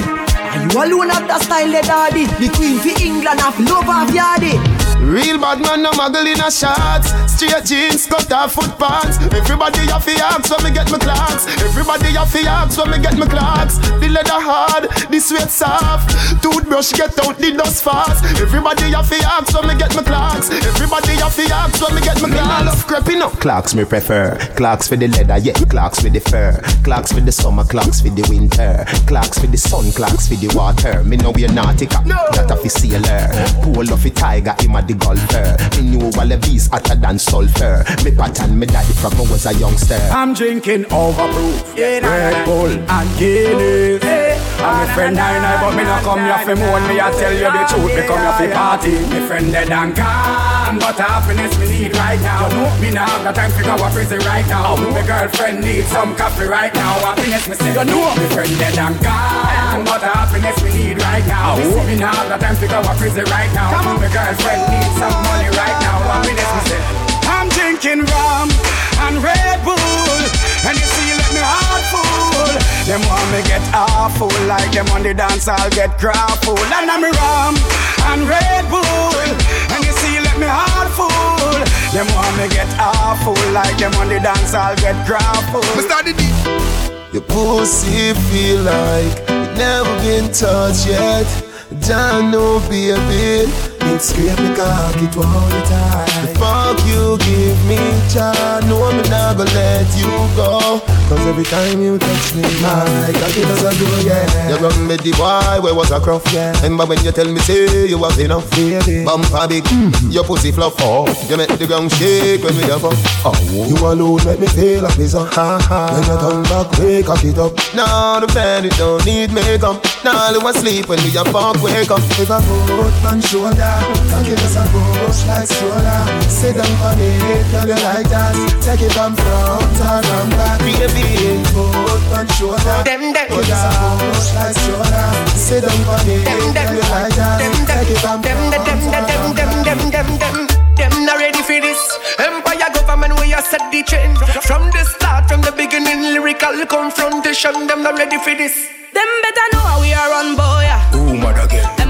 And you alone have the style, the daddy. The queen for England, I feel love off yardy. Real bad man, no muggle in a shots. Straight jeans, cut off foot pants. Everybody have to ask when me get my clocks. Everybody have to ask when me get my clocks. The leather hard, the sweat soft. Toothbrush get out the dust fast. Everybody have to ask when me get my clocks. Everybody have to ask when me get my clocks. I love creeping up. Clocks me prefer. Clocks for the leather, yeah. Clocks for the fur. Clocks for the summer, clocks for the winter. Clocks for the sun, clocks for the water. Me know we are naughty, no. that a fi sailor. Pull off a tiger, him a the golfer. Me knew all the bees hotter than sulfur. Me pattern me daddy from when I was a youngster. I'm drinking overproof, yeah, Red Bull and Guinness. Hey. I'm a friend I know, but me not come here for moan. Me I tell you the truth, me come here for party. Me friend dead and gone, but happiness me need right now. You know me now, got time to go a prison right now. Oh. My girlfriend needs some coffee right now. Happiness me say, you know me friend dead and gone, but happiness me need right now. Oh. Me now, got time to go a prison right now. Come on. My girlfriend needs some money right now. Happiness me say. I'm drinking rum and Red Bull, and you see, let me heart full. Them want me get awful, like them on the dance, I'll get grappled. And I'm rum and Red Bull, and you see, let me heart full. Them want me get awful, like them on the dance, I'll get grappled. Me started Your pussy feel like it never been touched yet. Don't know, baby. It's scrape me cock, it won't tie. The fuck you give me, child. No, I'm not gonna let you go. Cause every time you touch me, my cocky does a do, yeah. You run me the boy where was a cruff, yeah. Remember when you tell me, say you was enough, baby. Bumper big, mm-hmm. your pussy fluff, oh. You make the ground shake when we have up. Oh, you alone make me feel like this, uh. ha ha. When you turn back, wake cock it up. Now the bed, it don't need makeup. Now you asleep when we a fuck, wake up. If I put on shoulder. Don't give us a push like stroller Sit down on it, girl you like that Take it from front or from back Baby, foot and shoulder Them, them Give us a push like stroller Sit down on it, girl you like that Take it from front or from back Them, not ready for this Empire government we are set the trend From the start, from the beginning Lyrical confrontation Them not ready for this Them better know how we are run boy Ooh, mother girl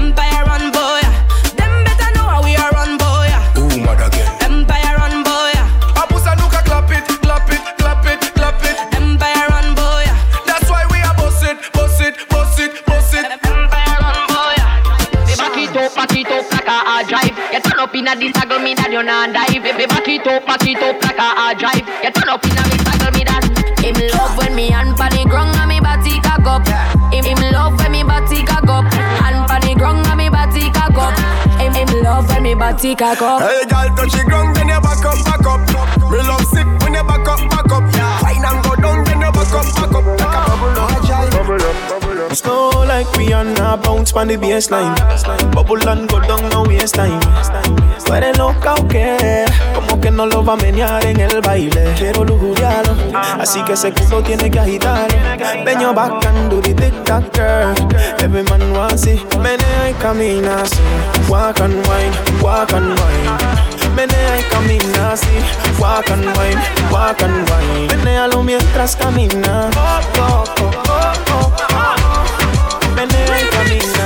up in a this saddle, me that you not dive. Baby, back it up, back it up like a hard drive. You turn up in a me saddle, me that. Him love when me hand pan the ground and me body cock up. Him, him love when me body cock up. Hand pan the ground and me body cock up. Him, him love when me body cock up. Hey, girl, touch the ground, then you back up, back up. Me love sick Slow like Rihanna, bounce pon the baseline. Bubble and go down, no waste time. Tú eres loca o qué? Como que no lo va a menear en el baile. Quiero lujuriarlo, así que ese culo tiene que agitarlo. Peño bacán, the tic tac girl. Every man wants it. Menea y camina así. Walk and wine, walk and wine. Menea y camina así. Walk and wine, walk and wine. Menealo mientras camina. Oh, oh, oh, oh, oh, oh. Menea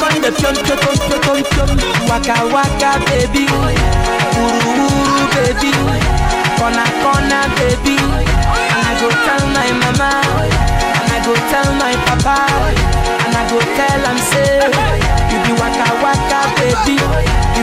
come dey pion pion pion pion waka waka baby. Wuru wuru baby. Corner corner baby. And i go tell my mama. And i go tell my papa. And i go tell am say you be waka waka baby. You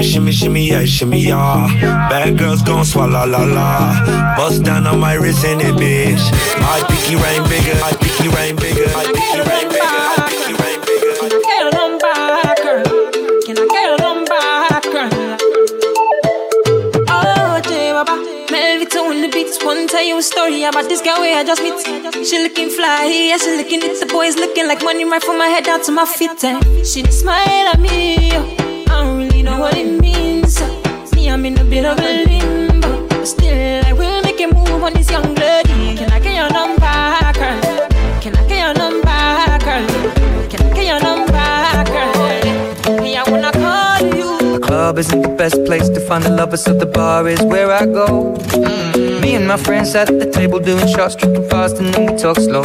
Shimmy, shimmy, shimmy, yeah, shimmy, yeah. Bad girls gon' swallow la la. Bust down on my wrist in it, bitch. My pinky rain bigger, my pinky rain bigger, my pinky rain bigger, my pinky rain bigger. Girl, I'm back. Can I girl, I'm back? Oh, J Baba, Melvita on the beats. One tell you a story about this girl where I just meet. She looking fly, yeah, she looking it. The boys looking like money right from my head down to my feet. And she smile at me. oh. What it means. Me, I'm in a bit of a limbo. But still, I will make a move on this young lady. Can I get your number, girl? Can I get your number, girl? Can I get your number, girl? Me, I wanna call you. The club isn't the best place to find the lovers, so the bar is where I go. Mm. Me and my friends at the table doing shots, tripping fast, and then we talk slow.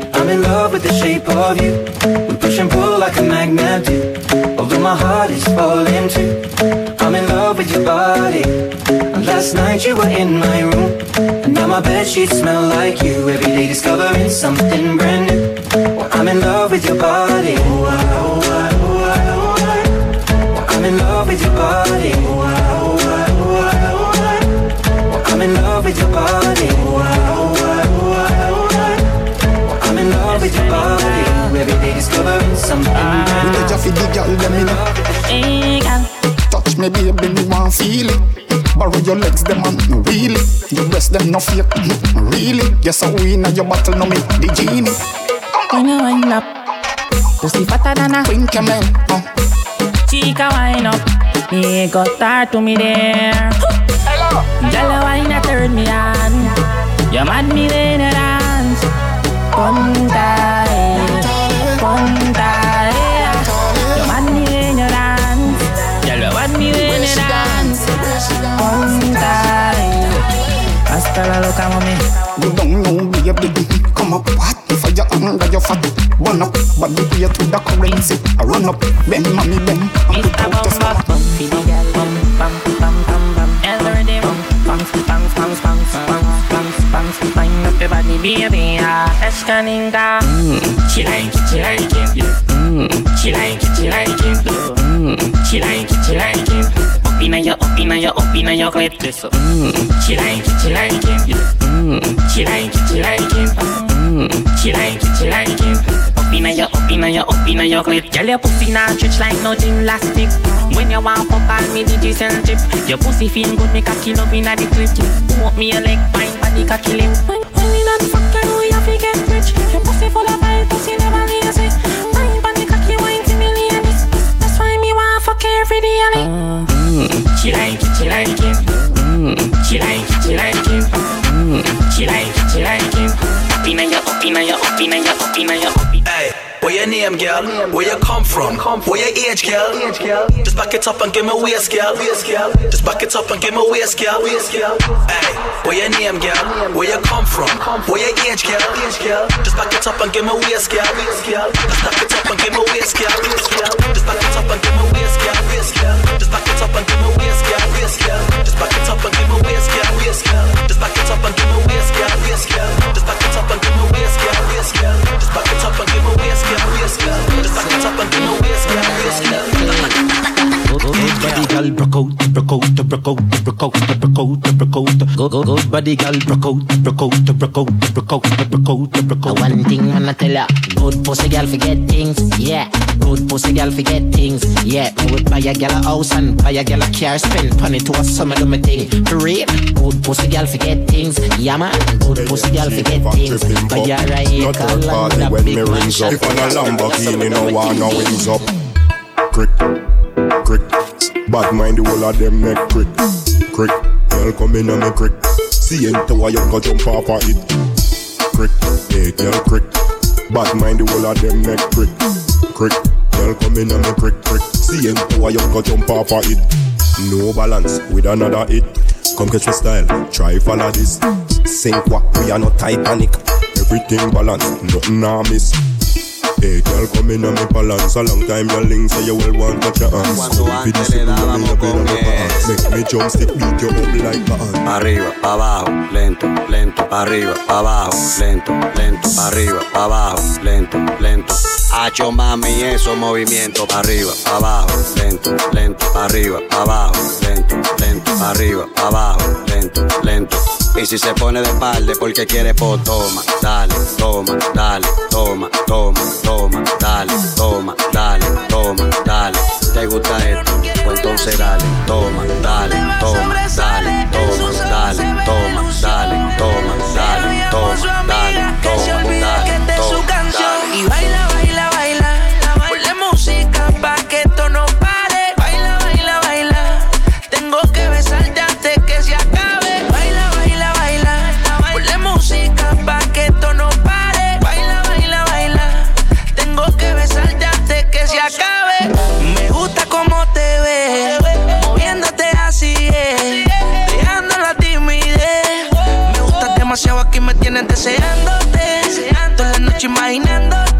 I'm in love with the shape of you. We push and pull like a magnet do. Although my heart is falling too. I'm in love with your body. And last night you were in my room. And now my bed sheets smell like you. Every day discovering something brand new. Well, I'm in love with your body. Oh, I, oh, I, oh, I, oh, I. Well, I'm in love with your body. Oh, oh, oh, oh. Well, I'm in love with your body. Every day discovering something brand Me new. just fi the girl them in Hey, girl. Touch me baby, me want feel it Borrow your legs, them and no really Your breast, them no fake, really Yes, I win at your battle, no me the genie When you wind up, pussy fatter than a Queen camel, uh. chica wind up. He got start to me there. Hello. Girl, you wine a turn me on. You mad me when you dance. Punta, eh, punta, eh. You mad me when you dance. Girl, you mad me when you dance. Punta, eh. Hasta la loca, mami. You don't know baby, come up hot Fire under your fat, burn up Body way to the currency, I run up Bend mommy bend, and put out your spot Baby, let's go ninga. She like it, she like it. She like it, she like it. She like it, she like it. Up inna your, up inna your, up inna your clip. This up. She like it, she like it. She like it, she like it. She like it, she like it. Up inna your, up inna your, up inna your clip. Girl, your pussy not stretch like no gymnastic. When you want pop on me, did you send chip? Your pussy feel good, make a kill up inna the clip. Walk me a leg, fine body, cocky lip. When when we done fuck, you know you fi get rich. Your pussy full of oil, pussy never lazy. Fine body, cocky, wine for me ladies. That's why me want fuck every day. I mm. like. She like it, mm. she like it. She like it, mm. she like it. She like it, she like it. Up inna your, up inna your, up inna your, up inna your, up Hey, where your name, girl? Where you come from? Where your age, girl? Just back it up and give me waist, girl. Just back it up and give me waist, girl. Hey, where your name, girl? Where you come from? Where your age, girl? Just back it up and give me waist, girl. Just back it up and give me waist, girl. Just back it up and give me waist, girl. Just back it up and give me waist, girl. Just back it up and give me waist, girl. Just back it up and give me waist, girl. Just back it up and give me waist, girl. Just back it up and give me waist, girl. Good body, girl, broke out, broke out broke out, broke out, broke out, broke out. One thing I'ma tell ya, good pussy girl forget things, yeah. Good pussy girl forget things, yeah. Me would buy a girl a house and buy a girl a car, spend money to a summer do me thing. For real, good pussy girl forget things, yeah man. Good pussy girl forget things, buy a big mansion. If I'm a Lamborghini, no one no wings up. Crick, crick. Bad mind the whole of them make crick, crick. Girl come in and me crick. See into why you go jump off of it. Crick, hey girl crick. Bad mind the whole of them make crick, crick. Girl come in and me crick, crick. See into why you go jump off of it. No balance with another hit. Come catch my style, try follow this. Sink what we are not Titanic. Everything balance, nothing I miss. Hey girl, come in on me balance A long time your link say you will want you know me up in my pants Make me jump stick beat you up like that Arriba, abajo, lento, lento, arriba, abajo, lento, lento, arriba, abajo, lento, lento. Hacho mami, esos movimientos, arriba, abajo, lento, lento, arriba, abajo, lento, lento, arriba, abajo, lento, lento. Y si se pone de espalda porque quiere, pues toma, dale, toma, dale, toma, toma, toma, dale, toma, dale, toma, dale. ¿Te gusta esto? Pues entonces dale, toma, dale, toma, dale, toma, dale, toma, dale, toma, dale, toma, dale, toma, dale, toma, dale. Y baila, baila, baila. Tienes deseándote. Toda la noche imaginándote.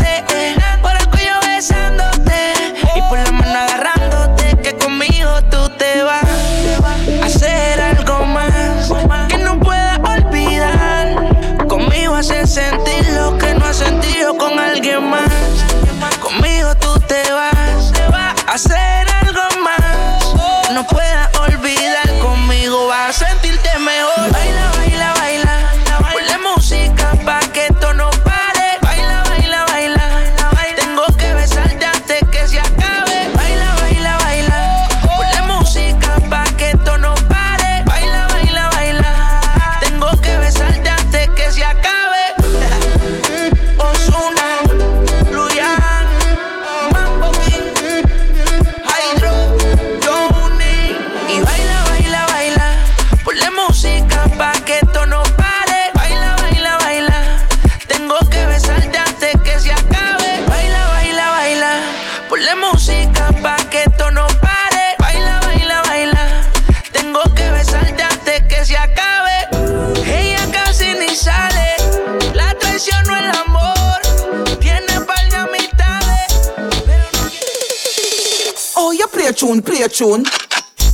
Tune, play a tune.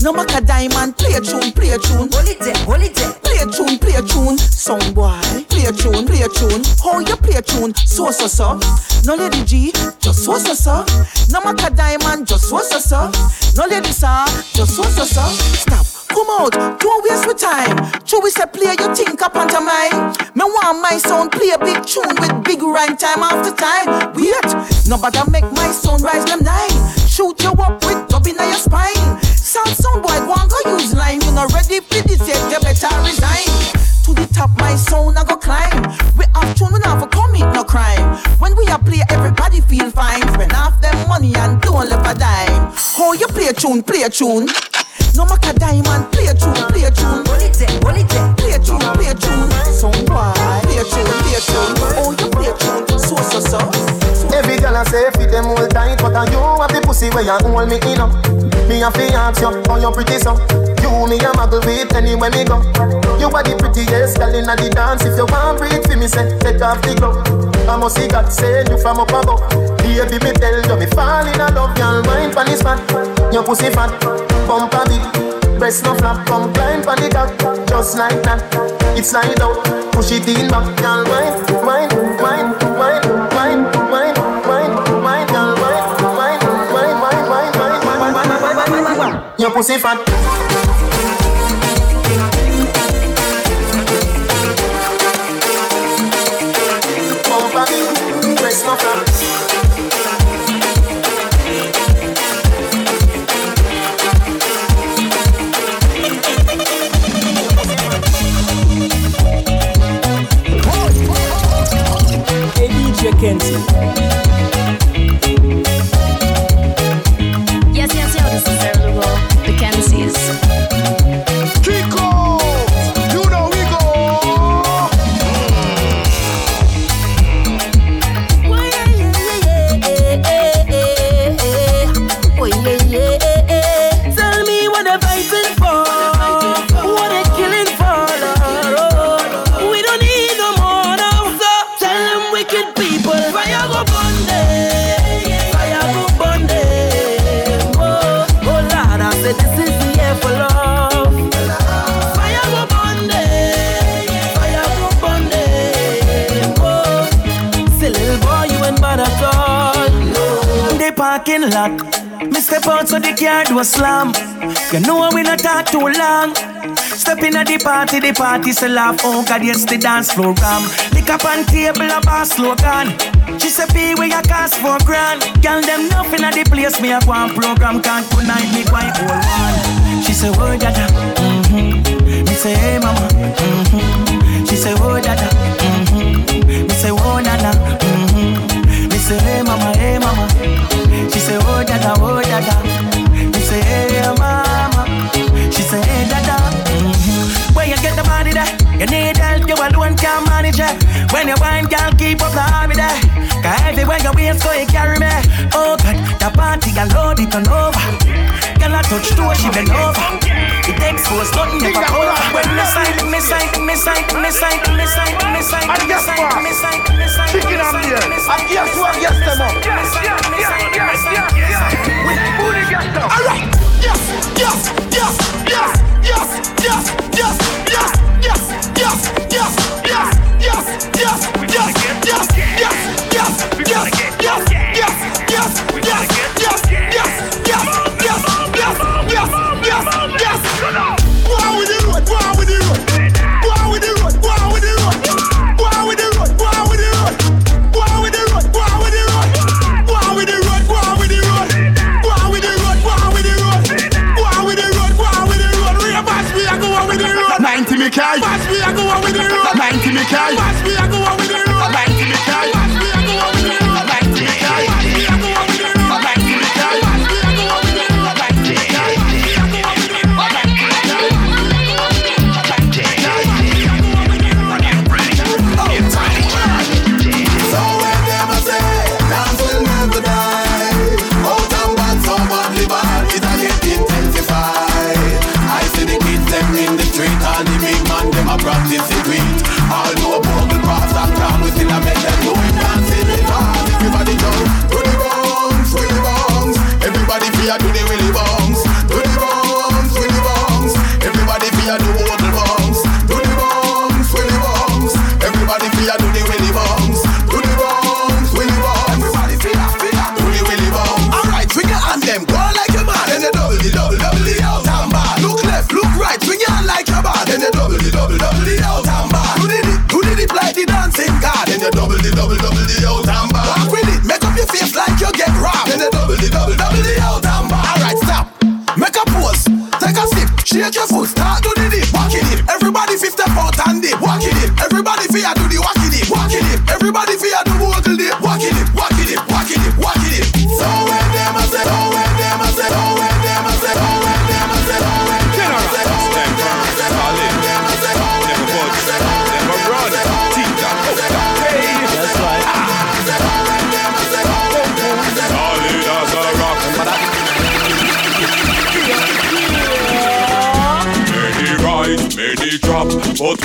No matter diamond, play a tune, play a tune. Hold it there, hold it there. Play a tune, play a tune. Sound boy, play a tune, play a tune. Oh, you play a tune, so so so. No lady G, just so so so. No matter diamond, just so so so. No lady sir, just so so so. Stop. Come out, don't waste my time. True, we say play your think up onto mine. Me want my sound play a big tune with big rhyme time after time. Wait, nobody make my sound rise them nine. Shoot you up with dub in your spine. Sound boy, go and go use line. You not ready for this yet, you better resign. To the top, my sound I go climb. We have tune, we not for commit no crime. When we a play, everybody feel fine. Spend half them money and don't left a dime. Oh, you play a tune, play a tune. No matter diamond, play a tune, play a tune. Hold it hold it. Play a tune, play a tune. Sound boy, play a tune, play a tune. Oh, you play a tune, so so so. Every girl I say fit them all tight, but are you have the pussy where you hold me in up? Me a fi ask you, how you pretty so? You me a muggle with anywhere me go. You are the prettiest girl inna the dance. If you want breathe for me, say take off the glove. I must see God send you from up above. Baby, me tell you, me fall in love, girl. Wine pon this fat, your pussy fat, bumper big. Breast no flap, come climb pon the cock, just like that. It's slide out, push it in back, girl. Wine, wine, wine, Your pussy fat. Party, say laugh. Oh God, yes, the dance floor ram. Lick up on table, a bar slogan. She say, be where you cost for grand. Girl, them nothing at the place, me a go on program. Can't tonight, me quite old one. She say, oh, dada. Mm-hmm. Me say, hey, mama. Mm-hmm. She say, oh, dada. Mm-hmm. Me say, oh, nana. Mm-hmm. Me say, hey, mama, hey, mama. She say, oh, dada, oh, dada. Me say, hey, mama. She say, hey, dada. Mm-hmm. You get the money there? You need help, you alone can't manage it. When you wine, girl, keep up the there. Cause everywhere you waist go, you carry me. Oh, God, the party, you load it on over. Girl, I touch two, she bend over. It takes force, nothing never over. When me sight, me sight, me sight, me sight, me sight, me sight, And me sight, what? me sight, me sight, Chicken and beer. And guess what? Yes, them up. Yes, yes, yes, yes, yes, yes. With booty gas down. All right. Yes, yes, yes, yes, yes, yes,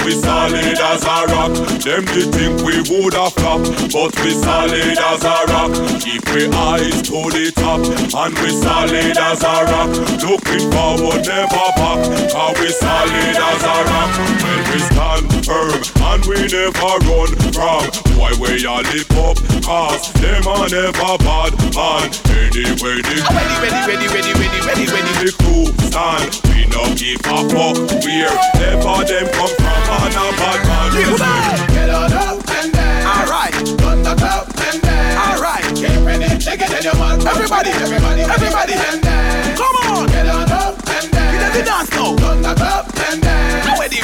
we solid as a rock. Them they think we woulda flop, but we solid as a rock. Keep we eyes to the top, and we solid as a rock. Looking forward, never back, cause we solid as a rock. When we stand firm, and we never run from. Why we a lip up, cause them a never bad man. Anyway the ah, Ready, ready, ready, ready, ready, ready, ready. The crew stand, we no give a fuck We're never them come from. And a bad man Get on up and dance Alright Thundercloud and dance Alright Get ready, shake it in your mouth Everybody, everybody, everybody, everybody. and dance. Come on. Get on up and dance Get on the dance now Thundercloud and dance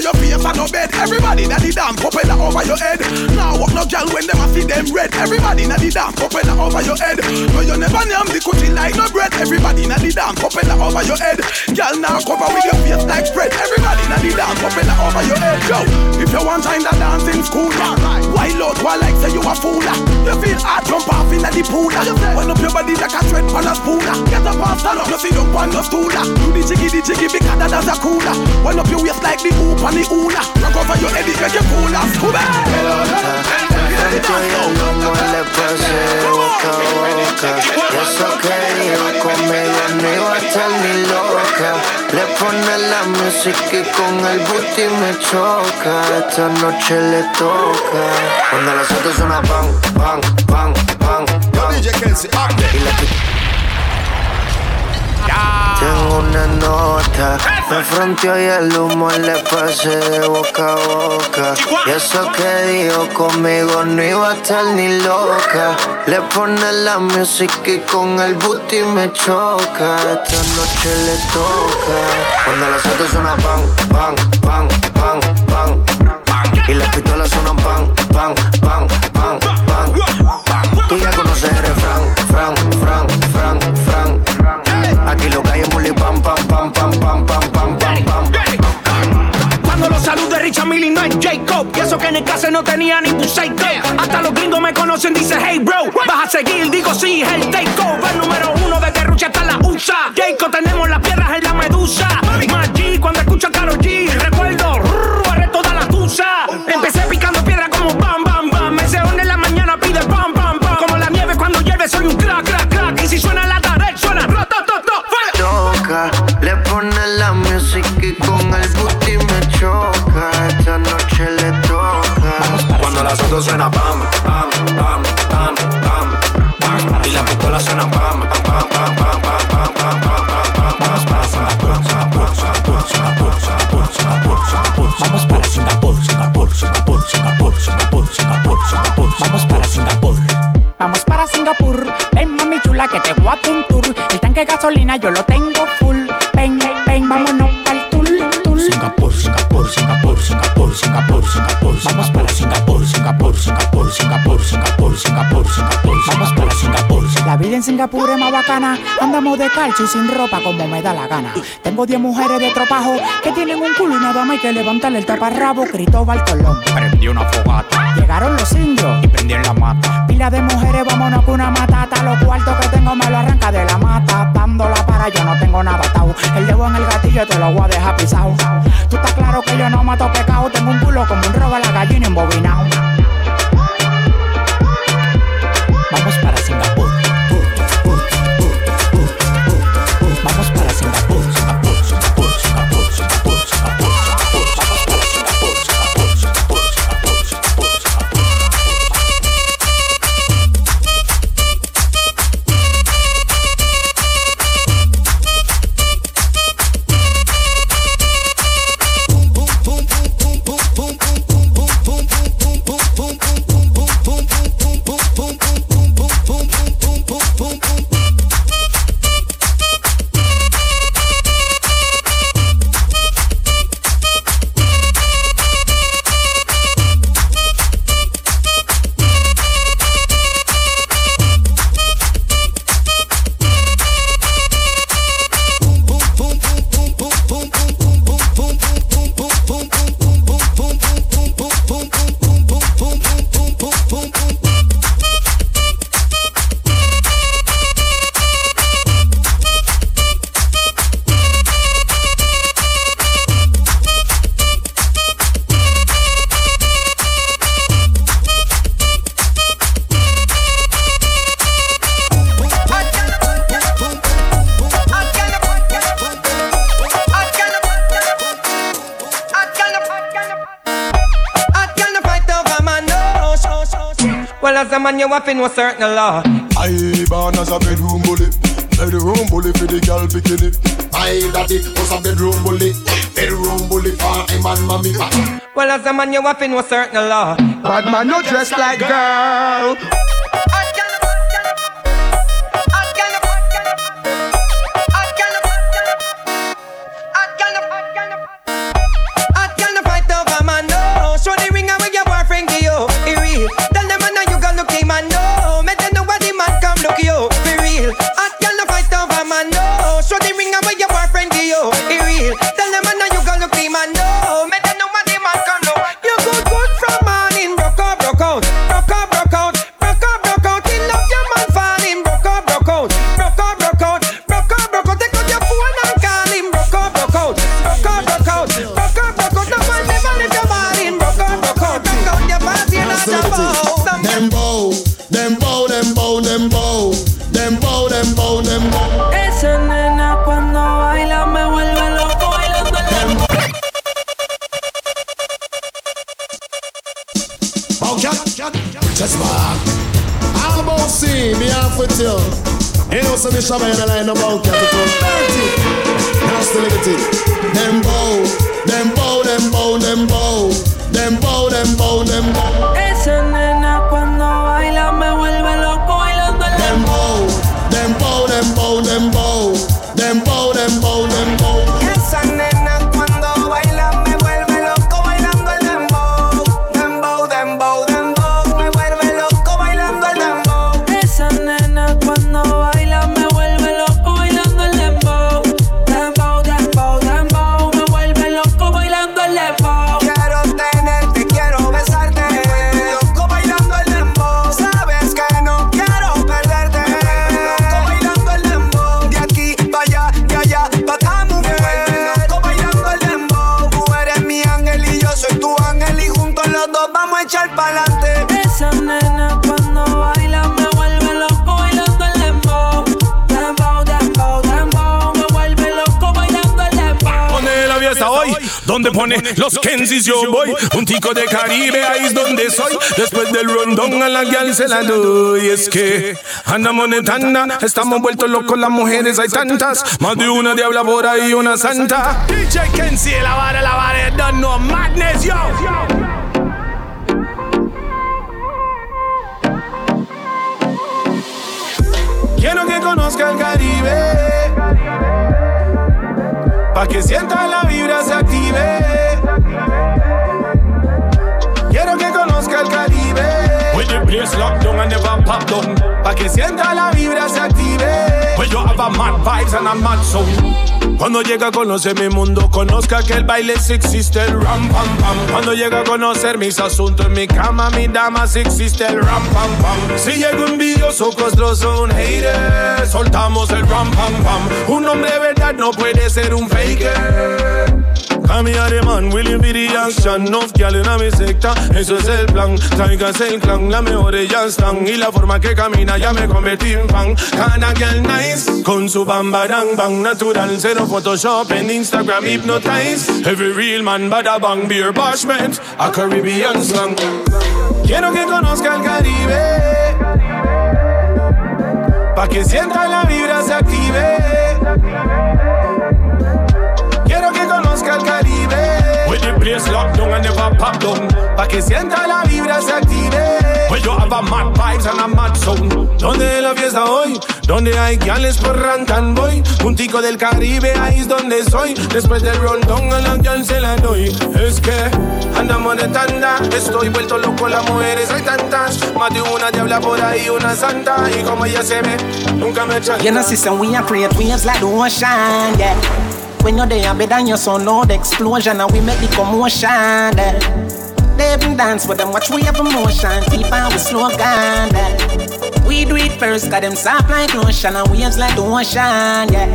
your face and no bed. Everybody na the damn propeller over your head. Now walk no girl when them a see them red. Everybody na the damn propeller over your head. No you never name the coochie like no bread. Everybody na the damn propeller over your head. Girl now cover with your face like spread. Everybody na the damn propeller over your head. Yo, if you want time that dance in school, why Lord, why like say you a fool? You feel hard jump off in the pool. Wind up your body like a tread on a spoon. Get up and stand up, you sit down on the stool. Do the jiggy, the jiggy because that's a cooler. Wind up your waist like the hoop and the hula. Rock over your head, make you cooler. Scuba. Frente y no le pasé boca a boca eso que dijo conmigo no iba a estar ni loca Le pone la música y con el booty me choca Esta noche le toca Cuando las otras suena pan, pan, pan, pan, pan Y la tengo una nota, me fronteó y el humo le pasé de boca a boca. Y eso que dijo conmigo no iba a estar ni loca. Le pone la música y con el booty me choca. Esta noche le toca. Cuando las autos suenan pan, pan, pan, pan, pan. Y las pistolas suenan pan, pan, pan, pan, pan. Richard Millie no es Jacob. Y eso que en el caso no tenía ningún psycho. Hasta los gringos me conocen, dice hey bro. Vas a seguir, digo sí, es el takeover. Número uno de Guerrucha hasta la USA. Jacob, tenemos las piedras en la medusa. Más G cuando escucho a Karol G. Recuerdo, rrr, toda la tusa. Empecé picando piedra como bam, bam, bam. Me se en la mañana pide pam, pam, pam. Como la nieve cuando llueve, soy un crack, crack, crack. Y si suena la tarde, suena Toca, le pone la música y con el booty me choca. Esta noche le toca. Cuando las autos suena pam, pam, pam, pam, pam, Y la pistola suena pam, pam, pam, pam, pam, pam, pam, pam, pam, Vamos Vamos para Singapur, Singapur, Singapur, ven mami chula que te voy a un tour. El tanque gasolina yo lo tengo full. Ven, ven, vámonos Singapur, Singapur, Singapur, Singapur, Singapur. Vamos Singapur, Singapur, Singapur, Singapur, Singapur, Singapur, Singapur. Vamos Singapur. La vida en Singapur es más bacana. Andamos de calcio y sin ropa como me da la gana. Tengo 10 mujeres de tropajo que tienen un culo y nada más hay que levantarle el taparrabo. Cristóbal Colón. Prendí una fogata Llegaron los indios y prendí en la mata. Pila de mujeres, vámonos con una matata. Los cuartos que tengo me lo arranca de la mata. Dándola para yo no tengo nada atado. El dedo en el gatillo te lo voy a dejar pisado. Tú estás claro que yo no mato pecado. Tengo un culo como un robo a la gallina embobinado. Vamos as a man, you have to know certain law. I born as a bedroom bully. Bedroom bully for the girl bikini. My daddy was a bedroom bully. Bedroom bully for him and mommy. Well, as a man, you have to know certain law. Bad man, no dress like girl. De Caribe, ahí es donde soy. Después del rondón a la gal se la doy. Es que andamos de tanda, estamos vueltos locos las mujeres, hay tantas. Más de una diabla por ahí, una santa. DJ Kenzie, la vara, la vara, know madness, yo. Cuando llega a conocer mi mundo, conozca que el baile sí existe el ram pam pam. Cuando llega a conocer mis asuntos en mi cama, mi dama sí existe el ram pam pam. Si llega un envidioso, costroso, un hater, soltamos el ram pam pam. Un hombre de verdad no puede ser un faker. A the man, William be the action Enough gal en mi secta, eso es el plan Traigas el clan, la mejor ya están Y la forma que camina ya me convertí en fan Cada girl nice, con su bam badang bang. Natural, cero Photoshop en Instagram hypnotize. Every real man bada bang beer bashment. A Caribbean slang. Quiero que conozca el Caribe. Pa' que sienta la vibra se active conozca el Caribe. With the place locked down and never pop down. Pa' que sienta la vibra se active. When you have a mad vibes and a mad sound. ¿Dónde es la fiesta hoy? Donde hay gales por rantan boy. Un tico del Caribe, ahí es donde soy. Después del rondón a la gal se la doy. Es que andamos de tanda. Estoy vuelto loco, las mujeres hay tantas. Más de una diabla por ahí, una santa. Y como ella se ve, nunca me echa. You know, sister, we are create waves like the ocean, yeah. When you're there, better than your son, Lord, explosion, and we make the commotion, yeah. They even dance with them, watch we have emotion, deep and we slow down, yeah. We do it first, got them soft like lotion, and waves like the ocean, yeah.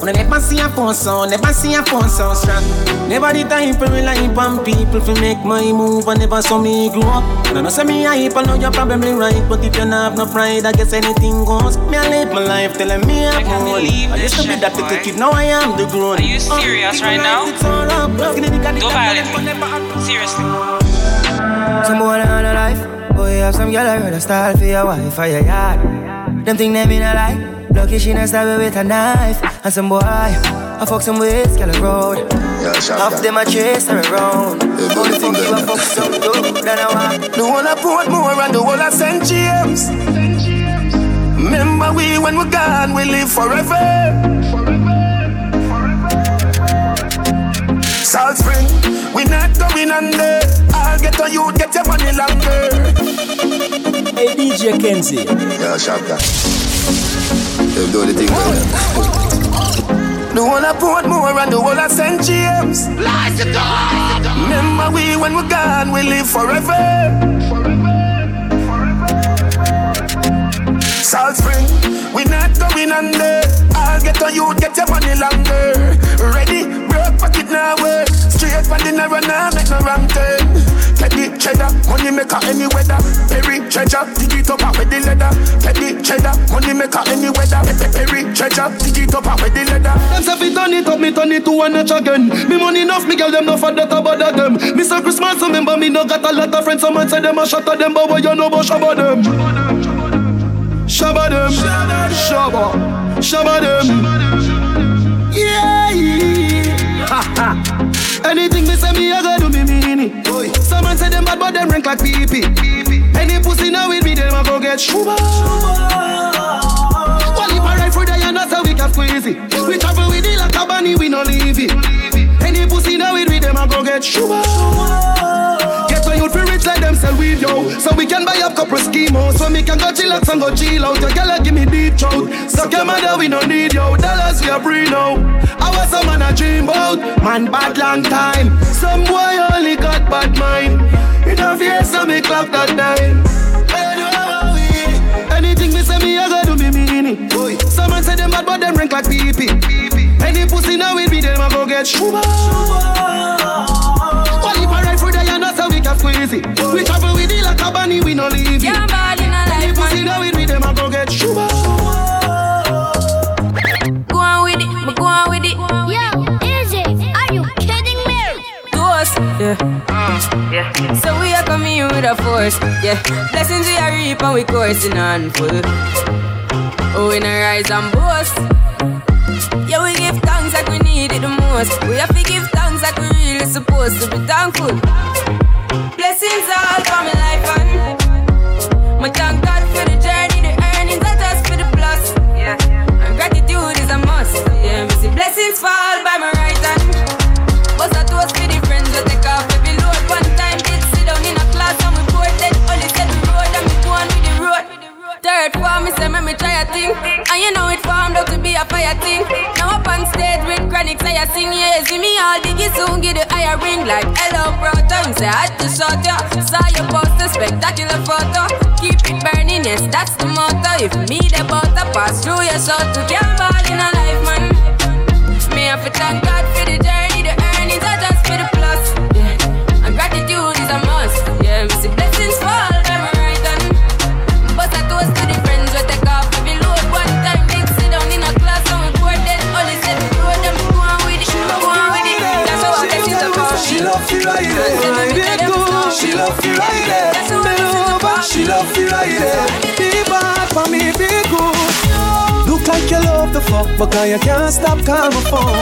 When I never see a phone sound, never see a phone sound strong. Never the time for rely on people to make my move, and never saw me grow up. And I know say me hype, I know you're probably right, but if you not have no pride, I guess anything goes. Me I live my life telling me I'm holy. I used to be that little kid, now I am the grown. Are you serious right now? Go violent. Seriously. Some boy on a life. Boy, have some girl I heard a style for your wife or your yard. Them think they mean a lie. Lucky she not stab with a knife. And some boy, I fuck some with girl road. Half them I chase her around. Only fuck you, I fuck some dude that I want. The one I put more and the one I St. James. Remember we when we're gone, we live forever. Salt Spring, we not going under. I'll get on you, get your money longer. Hey DJ Kenzie. Yeah, Shaka. You do the thing, The one I put more and the one I St. James. Remember we when we're gone, we live forever. Salt Spring, we not going under. I'll get on you, get your money longer. Ready, broke pocket now work. Straight for dinner and now make no wrong turn. Get the cheddar, money money maker any weather. Perry treasure, dig it up with the leather. Petty cheddar, money maker any weather. Perry treasure, dig it up with the leather. Them say fi turn it up, me turn it to one notch again. Me money enough, me girl them no for that bother them. Me say Christmas, remember me no got a lot of friends. Someone say them a shot at them, but what you know about shabba them? Shabba them, shabba, shabba them. Yeah, ha ha. Anything me say me, I go do me mean it. Someone say them bad, but them rank like pee pee. Any pussy now with me, them a go get shuba. Well, if I ride for the and that's how we can squeeze it. We travel with it like a bunny, we no leave it. Any pussy now with me, them a go get shuba. Sell weed, yo. So we can buy up couple schemos. So me can go chillax and go chill out. Your girl give me deep throat. So your mother we no need, yo. Dollars we a free now. I was some man a dream about. Man bad long time. Some boy only got bad mind. You know fear so me clap that time. Anything me say me, I go do me mean it. Someone say them bad, but them rank like pee pee. Any pussy now with me, them a go get shuba. Well, if I ride for the and that's how we can squeeze it. We travel with it like a bunny, we no leave it. Yeah, bad in a Any life, pussy man. now with me, them a go get shuba. Go on with it, me go on with it. Yo, Izzy, are you kidding me? Ghost, ah, yeah. yeah. So we are coming in with a force, yeah. Blessings we are reap and we coursing on full. Oh, we not rise and boast. Yeah, we give thanks like we need it the most. We have to give thanks like we really supposed to be thankful. Blessings all for my pass through your the girl, you can't stop calling my phone.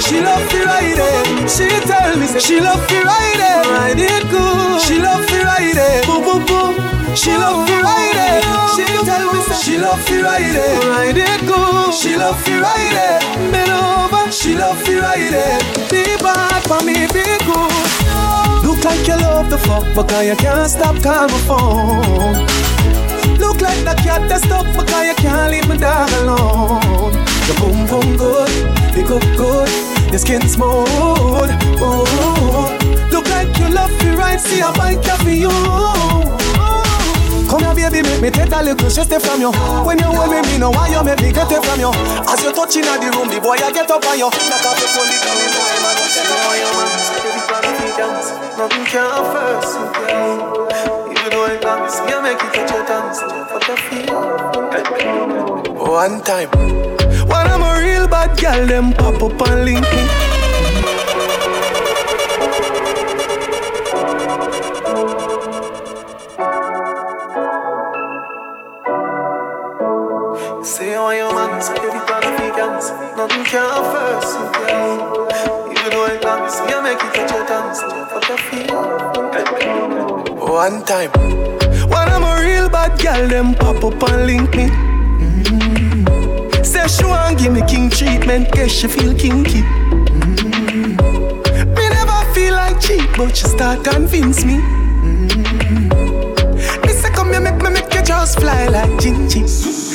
She love right there, she tell me say she love right there, ride it good. She love right there, boom boom boom. She love right there, she tell me say she love right there, ride it good. She love right there, bend over. She love right there, be bad for me, be good. Look like you love the fuck, girl, you can't stop calling my phone. Like the cat that's stuck because you can't leave my dog alone. Your boom boom good, you cook good, your skin smooth. Oh, look like you love me right, see I bike for you. Oh, come here, baby, make me take a little chest from you. When you hold me, me know why you make me get it from you. As you touching at the room, the boy I get up on you. Knock off your phone, the the boy. So every plan of me dance, nothing can first. You know I promise me, I make it touch your tongues. One time, when I'm a real bad girl, them pop up and link me. Girl, them pop up and link me. Mm. Say she want give me king treatment, guess she feel kinky. Mm. Me never feel like cheap, but she start convince me. Mm. Me say come here, make me make you just fly like Gingy.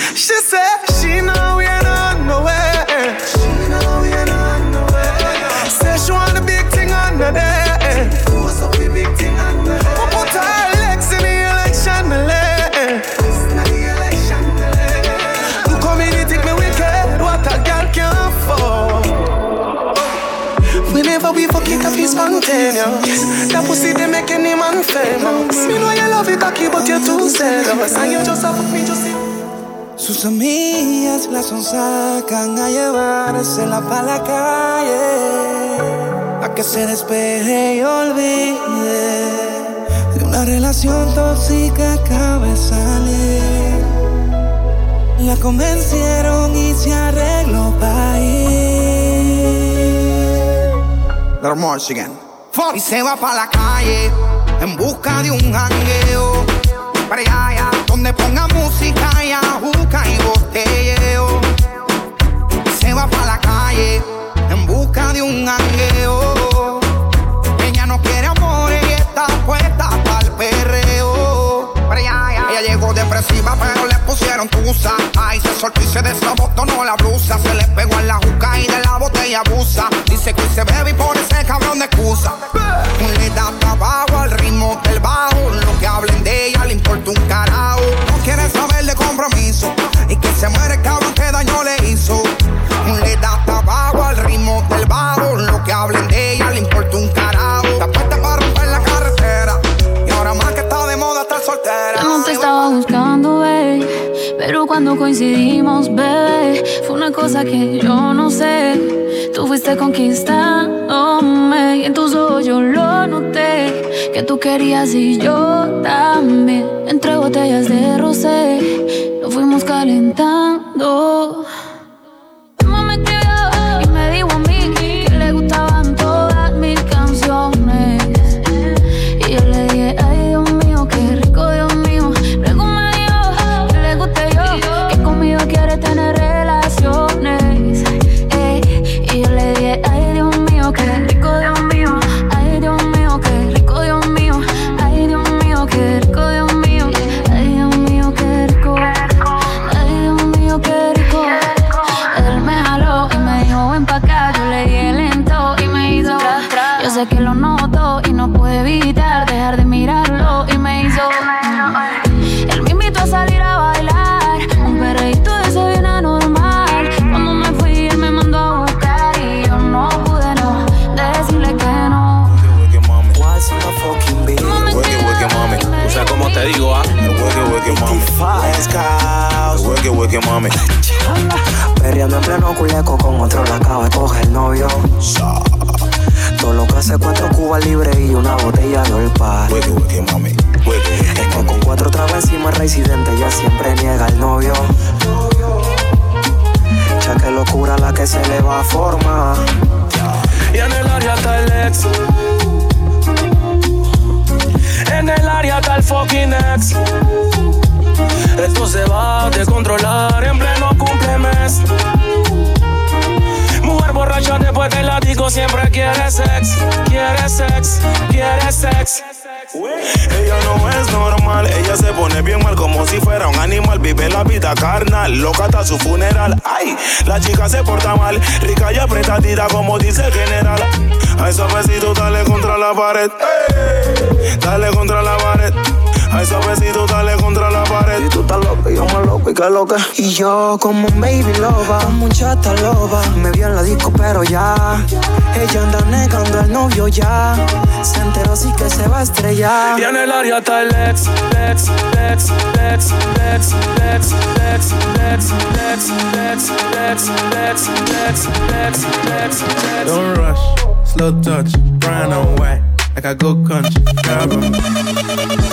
Spontaneous. That pussy they make any man famous. Me know you love it cocky, but you're too zealous, and you just have me just. Sus amigas la son sacan a llevársela pa' la calle A que se despeje y olvide De una relación tóxica acaba de salir La convencieron y se arregló pa' ir again. Y se va pa' la calle en busca de un jangueo Para allá, donde ponga música y ajuca y botelleo. Se va para la calle en busca de un angueo. Ella no quiere amor y está puesta para el perreo. Para allá. Ella llegó depresiva, pero le pusieron tusa. Ay, se soltó y se no Y que cabrón que daño le hizo. Le da trabajo al ritmo del bajo. Lo que hablen de ella le importa un carajo. Está puesta para romper la carretera. Y ahora más que está de moda estar soltera. No te estaba buscando, babe. Pero cuando coincidimos, bebé, fue una cosa que yo no sé. Tú fuiste conquistándome tú querías y yo también. Entre botellas de rosé, nos fuimos calentando. Culeco con otro la acaba de coger el novio. Todo lo que hace cuatro cubas libres y una botella de olpar. Es que con cuatro tragos encima residente ya siempre niega el novio. Ya que locura la que se le va a formar. Y en el área está el ex. En el área está el fucking ex. Esto se va a descontrolar en pleno cumplemes. Borracha después del látigo siempre quiere sex, quiere sex, quiere sex. Ella no es normal, ella se pone bien mal como si fuera un animal. Vive la vida carnal, loca hasta su funeral. Ay, la chica se porta mal, rica y apretadita como dice el general. A esos besitos dale contra la pared, dale contra la pared. A esos besitos dale contra la pared. Y tú estás loca y yo más loco y que loca. Y yo como un baby loba, como un chata loba. Me vio en la disco pero ya. Ella anda negando al novio ya. Se enteró sí que se va a estrellar. Y en el área está el ex, ex, ex, ex, ex, ex, ex, ex, ex, ex, ex, ex, ex, ex, ex, ex. Don't rush, slow touch, brown and white, like a good country. Grab 'em.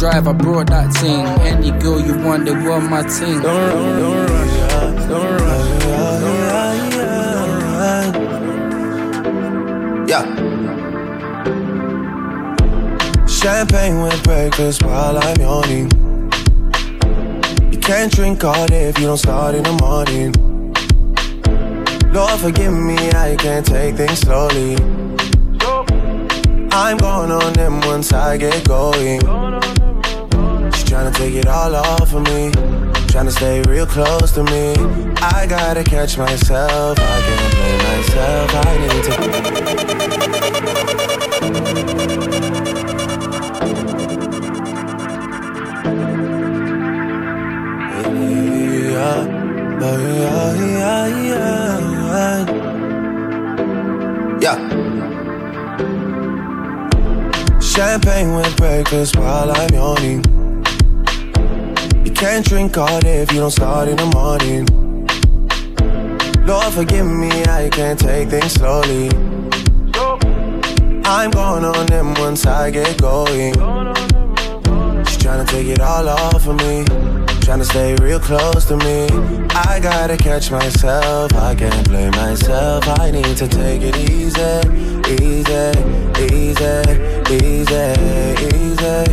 drive, I brought that thing. Any girl you want, they want my thing. Don't run, don't rush, don't rush, don't rush, don't. Yeah. Champagne with breakfast while I'm yawning. You can't drink all day if you don't start in the morning. Lord, forgive me, I can't take things slowly. I'm going on them once I get going trying to take it all off of me. Trying to stay real close to me. I gotta catch myself. I can't blame myself. I need to. Yeah, yeah, yeah. Champagne with breakfast while I'm yawning can't drink all day if you don't start in the morning. Lord, forgive me, I can't take things slowly. I'm going on them once I get going. She's trying to take it all off of me. Trying to stay real close to me. I gotta catch myself. I can't blame myself. I need to take it easy, easy, easy, easy, easy, easy,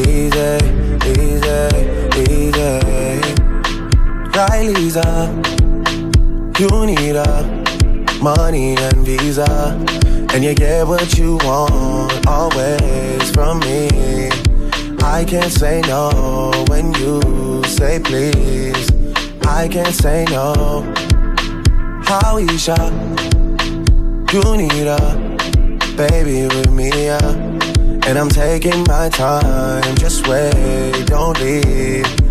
easy. easy day. Right, Lisa? You need a money and visa, and you get what you want always from me. I can't say no when you say please. I can't say no. How is Isha, you need a baby with me, yeah. and I'm taking my time. Just wait, don't leave.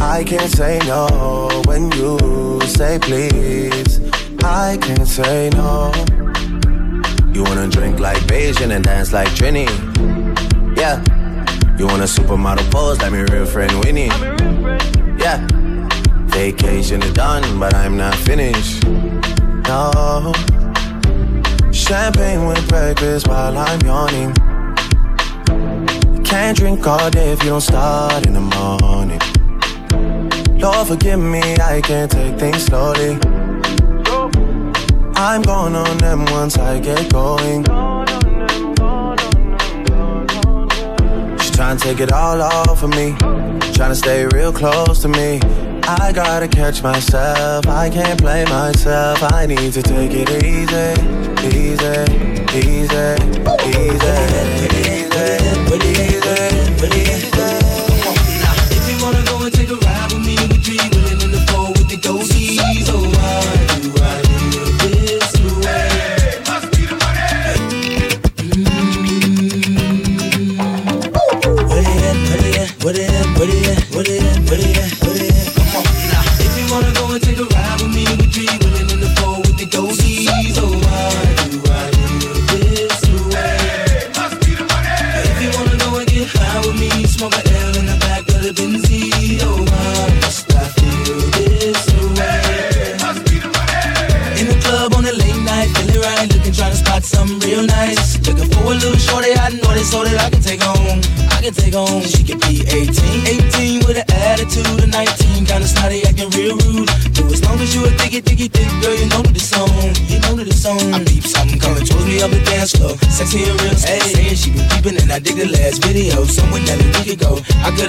I can't say no when you say please. I can't say no. You wanna drink like Beijing and dance like Trini. Yeah. You wanna supermodel pose like my real friend Winnie. Yeah. Vacation is done, but I'm not finished. No. Champagne with breakfast while I'm yawning. Can't drink all day if you don't start in the morning. Lord, forgive me, I can't take things slowly. I'm going on them once I get going. She's trying to take it all off of me, trying to stay real close to me. I gotta catch myself, I can't play myself. I need to take it easy, easy, easy, easy, easy, easy. easy.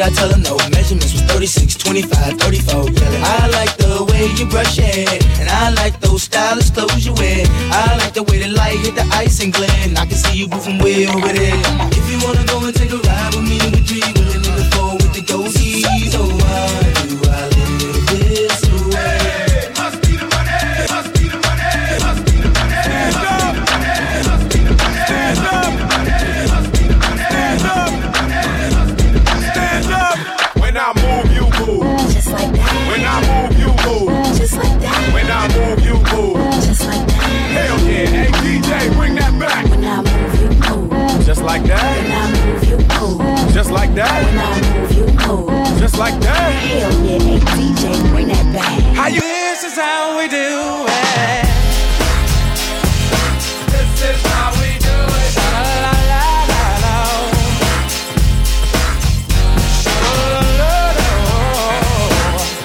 I tell them no. Measurements was 36, 25, 34. I like the way you brush your head, and I like those stylish clothes you wear. I like the way the light hit the ice and glint. I can see you moving way over there. If you wanna go and take a ride how we do it. This is how we do it.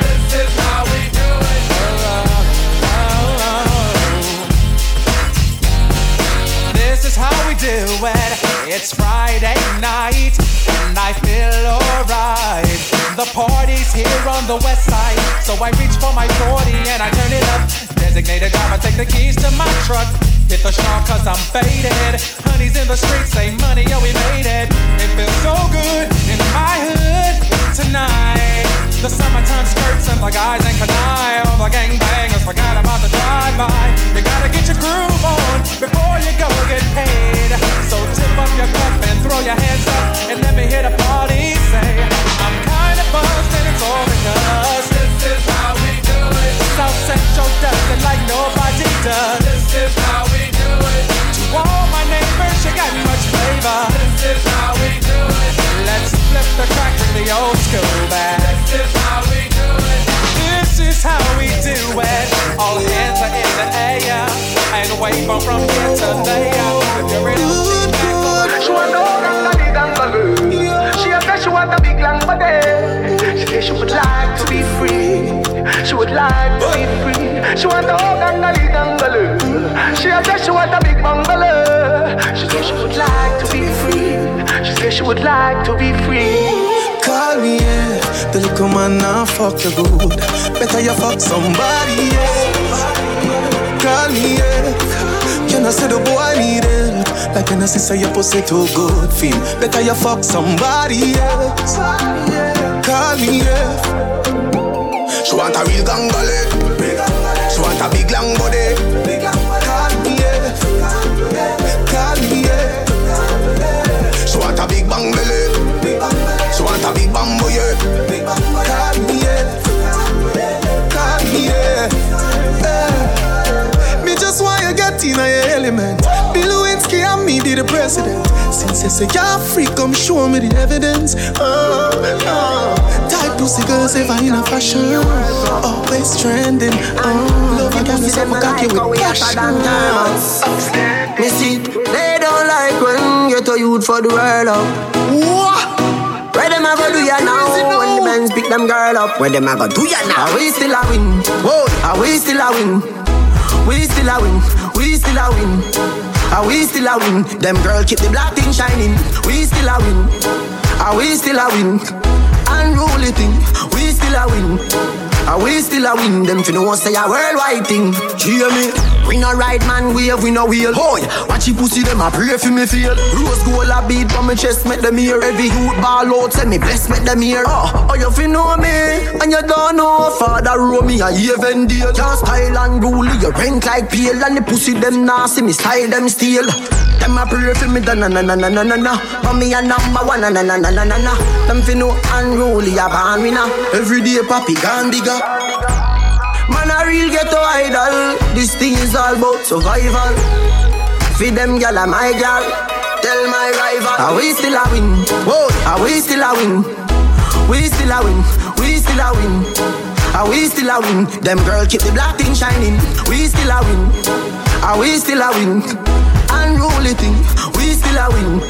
This is how we do This is how we do it. It's Friday night, The party's here on the west side, so I reach for my 40 and I turn it up. Designated driver, take the keys to my truck. Hit the shop cause I'm faded. Honey's in the streets, say money, oh we made it. It feels so good in my hood tonight. The summertime skirts and the guys ain't canine. All the gangbangers forgot about the drive-by. You gotta get your groove on before you go get paid. So tip up your cup and throw your hands up and let me hear the party say, I'm kinda buzzed and it's all because This is how we do it. South Central does it like nobody does. This is how we do it. To all my neighbors, you got much flavor. This is how we do it. Let's flip the crack in the old school back. This is how we do it. This is how we do it. All hands are in the air. And wave on from here to there. If you're to sing back, She want longer big and balloon. She said she want a big long body. Like to be free. She would like to be free. She want a and big and balloon. She said she want a big bungalow. She said she would like to be free. She said she would like to be free. Call me, yeah. The little man now fuck you good. Better you fuck somebody, yeah. Call me, yeah. You know, say the boy need help. Like when I see say your pussy too good, feel. Better you fuck somebody, yeah. Call me, yeah. She want a real gangale. She want a big long body. Be the president. Since you say you're free, come show me the evidence. Uh, uh. Tight pussy girls ever in a fashion. Always trending. Uh, love you, girl, so cocky with passion. Me see, they don't like when get a youth for the world up. Where them a go do ya now? When the men pick them girl up, where them a go do ya now? Are we still a win? Whoa, are we still a win? We still a win. We still a win. Are we still a win? Them girl keep the black thing shining. We still a win. Are we still a win? Unruly thing. We still a win. Are we still a win? Them finna want say a worldwide thing. Hear me? We no right man wave, we no wheel. Boy, watch you pussy them a pray for me feel. Rose gold a beat from my chest, make them hear. Every youth ball out, say me bless, make them hear. Oh, oh you fi know me, and you don't know. Father row me a even deal. Just style and rule, you rank like pale, and the pussy them nasty, me style them steal. Them a pray for me, da na na na na na na na. But me a number one, na na na na na na na. Them fi know unruly a born winner. Every day papi gone bigger. Man a real ghetto idol. This thing is all about survival. Feed them gal a my gal. Tell my rival. Are we still a win? Whoa, are we still a win? We still a win. We still a win. Are we still a win? Them girl keep the black thing shining. We still a win. Are we still a win? Unruly thing. We still a win.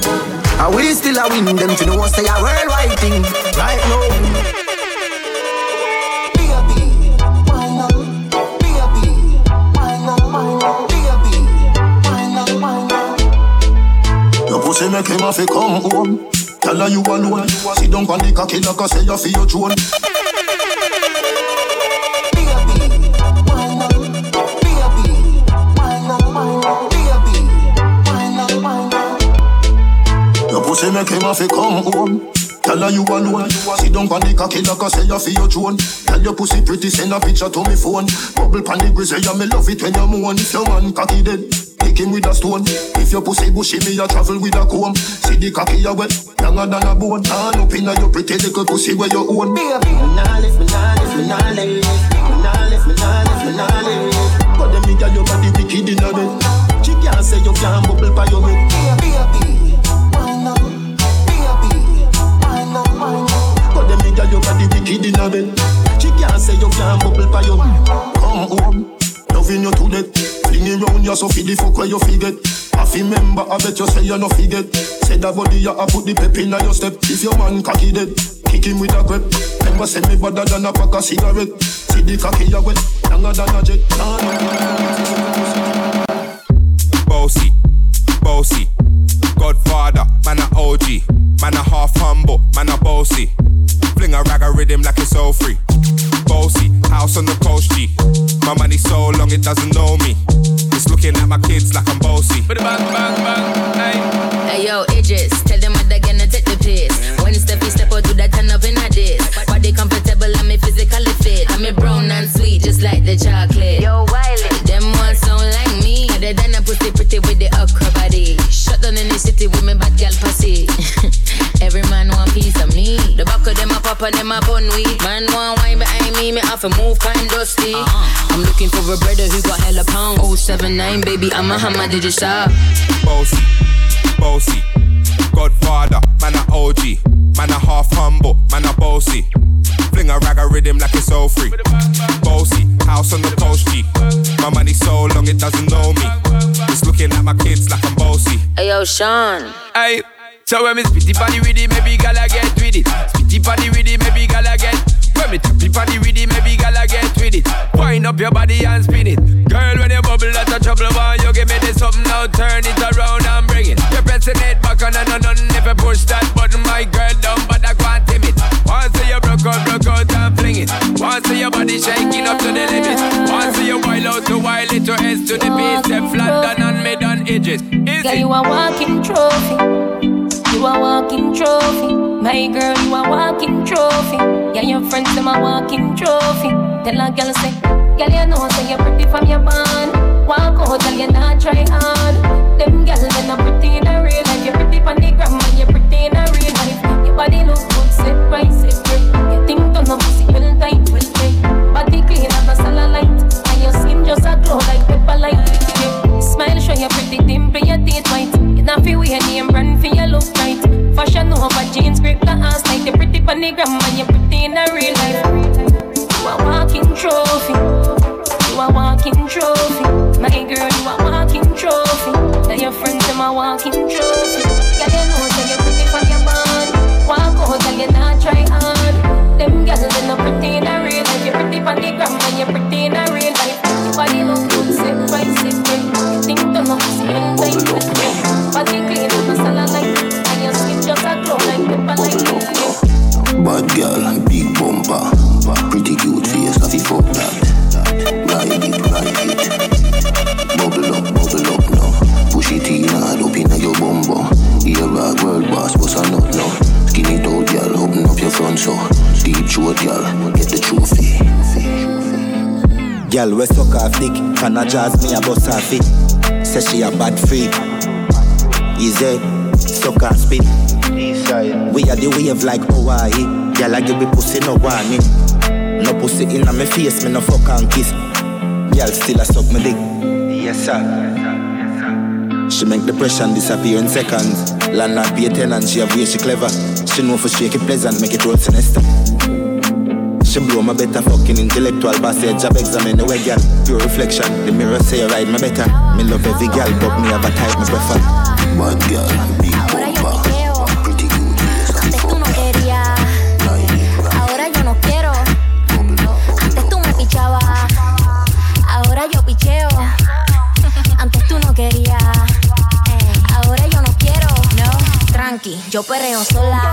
Are we still a win? Them to know say a worldwide thing. Right now. Pussy make him have to come home. Tell her you alone. Sit down on the cocky like I say you feel your. Your pussy make him have to come home. Tell her you alone. Sit down on the cocky like I say you feel your throne. Tell your pussy pretty, send a picture to me phone. Bubble pan the grizzly, yeah, me love it when you moan. If your man cocky dead, him with a stone. If your pussy bushy, me a travel with a comb. See the cocky you wet, younger than a bone. Turn up inna your pretty little pussy where you own. Me nah me nah me nah me nah me nah me nah lift. But them nigga your body wicked inna bed. She can't say you can't bubble by your head. a bed. She can't say you can't bubble by your Come home, loving you to death. Fling it round you so feed the fuck where you forget. I feel remember, I bet you say you no forget. Say that body, you a put the pep in your step. If your man cocky dead, kick him with a grip. Remember, say me better than a pack of cigarette. See the cocky you wet, younger than a jet. Nah, nah, nah. Bossy, bossy, Godfather, man a OG, man a half humble, man a bossy. Fling a rag a rhythm like it's all free. Bossy, house on the coast G. My money so long it doesn't know me. It's looking at my kids like I'm bossy. Bang, bang, bang, hey. Hey yo, Idris, tell them what they're gonna take the piss. When Steffi step out to that turn up in a diss. Body comfortable, I'm me physically fit. I'm me brown and sweet, just like the chocolate. Yo, Wiley, them ones sound like me. Other than a pussy pretty with the okra body. Shut down in the city with me bad gal pussy. Every man back of them a pop and them a bun weed. Man want wine behind me, me have to move kind dusty. Uh-huh. I'm looking for a brother who got hella pound. 079, baby, I'm a hammer, did you shop? Bossy, bossy, Godfather, man a OG, man a half humble, man a bossy. Fling a rag a rhythm like it's all free. Bossy, house on the coast G. My money so long it doesn't know me. It's looking at my kids like I'm bossy. Hey yo, Sean. Hey, so when me spitty body with it, maybe gala get with it. Spitty body with it, maybe gala get. When me tappy body with it, maybe gala get with it. Wind up your body and spin it. Girl, when you bubble, that's a trouble. Why you give me this something now? Turn it around and bring it. You're pressing it back on and on and if you push that button, my girl down, but I can't tame it. Once you broke out, broke out and fling it. Once your body shaking up to the limit. Once you wild out to wild it to S to the beat, step flat down and mid on edges. Is Girl, you a walking trophy. You a walking trophy. My girl, you a walking trophy. Yeah, your friends them a walking trophy. Tell a girl say, girl you know say you're pretty from your band. Walk out, girl you not try hard. Them girls they not pretty in a real life. You're pretty from the gram and you're pretty in a real life. Your body look good, sit right, sit right. You think turn up pussy well tight, well tight. Body clean and a light. And your skin just a glow like pepper light. Smile show you pretty dimple, your teeth white. You not feel wear name brand for look right. Fashion over jeans, grip the ass like you're pretty on the gram and you pretty in a real life. You a walking trophy. You a walking trophy. My girl, you a walking trophy. Tell your friends them a walking trophy. Deep throat, girl, get the trophy. Girl, we suck off dick, can I jazz me a bust her feet? Say she a bad freak. Easy, suck and spit. We are the wave like Hawaii. Girl, I give me pussy no warning. No pussy in my face, me no fuck and kiss. Girl, still a suck me dick. Yes, sir. She make depression disappear in seconds. Land not pay tenant, she have way she clever. She know for shake it pleasant, make it roll sinister. She blow my better fucking intellectual job examine the way girl Pure reflection, the mirror say you ride me better Me love every girl but me have a type me prefer Bad girl, big bumper, pretty cute face, have you fuck that? quería. Ahora yo no quiero. Antes tú me pichabas. Ahora yo picheo. Antes tú no querías. Ahora yo no quiero. No, tranqui, yo perreo sola.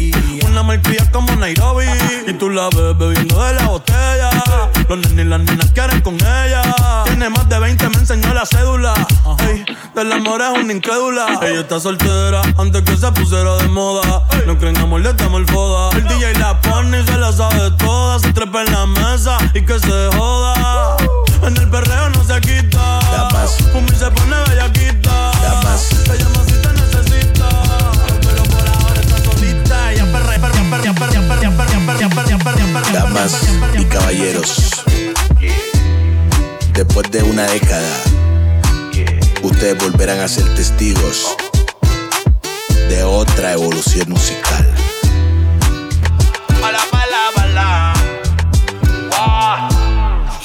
una malcria como Nairobi. Y tú la ves bebiendo de la botella. Los nenes y las nenas quieren con ella. Tiene más de 20, me enseñó la cédula. Ey, del amor es una incrédula. Ella está soltera antes que se pusiera de moda. No creen amor, le estamos el foda. El DJ la pone y se la sabe toda. Se trepa en la mesa y que se joda. En el perreo no se quita. Pumi se pone bellaquita. Ella más si te necesita. Damas y caballeros, después de una década, ustedes volverán a ser testigos de otra evolución musical.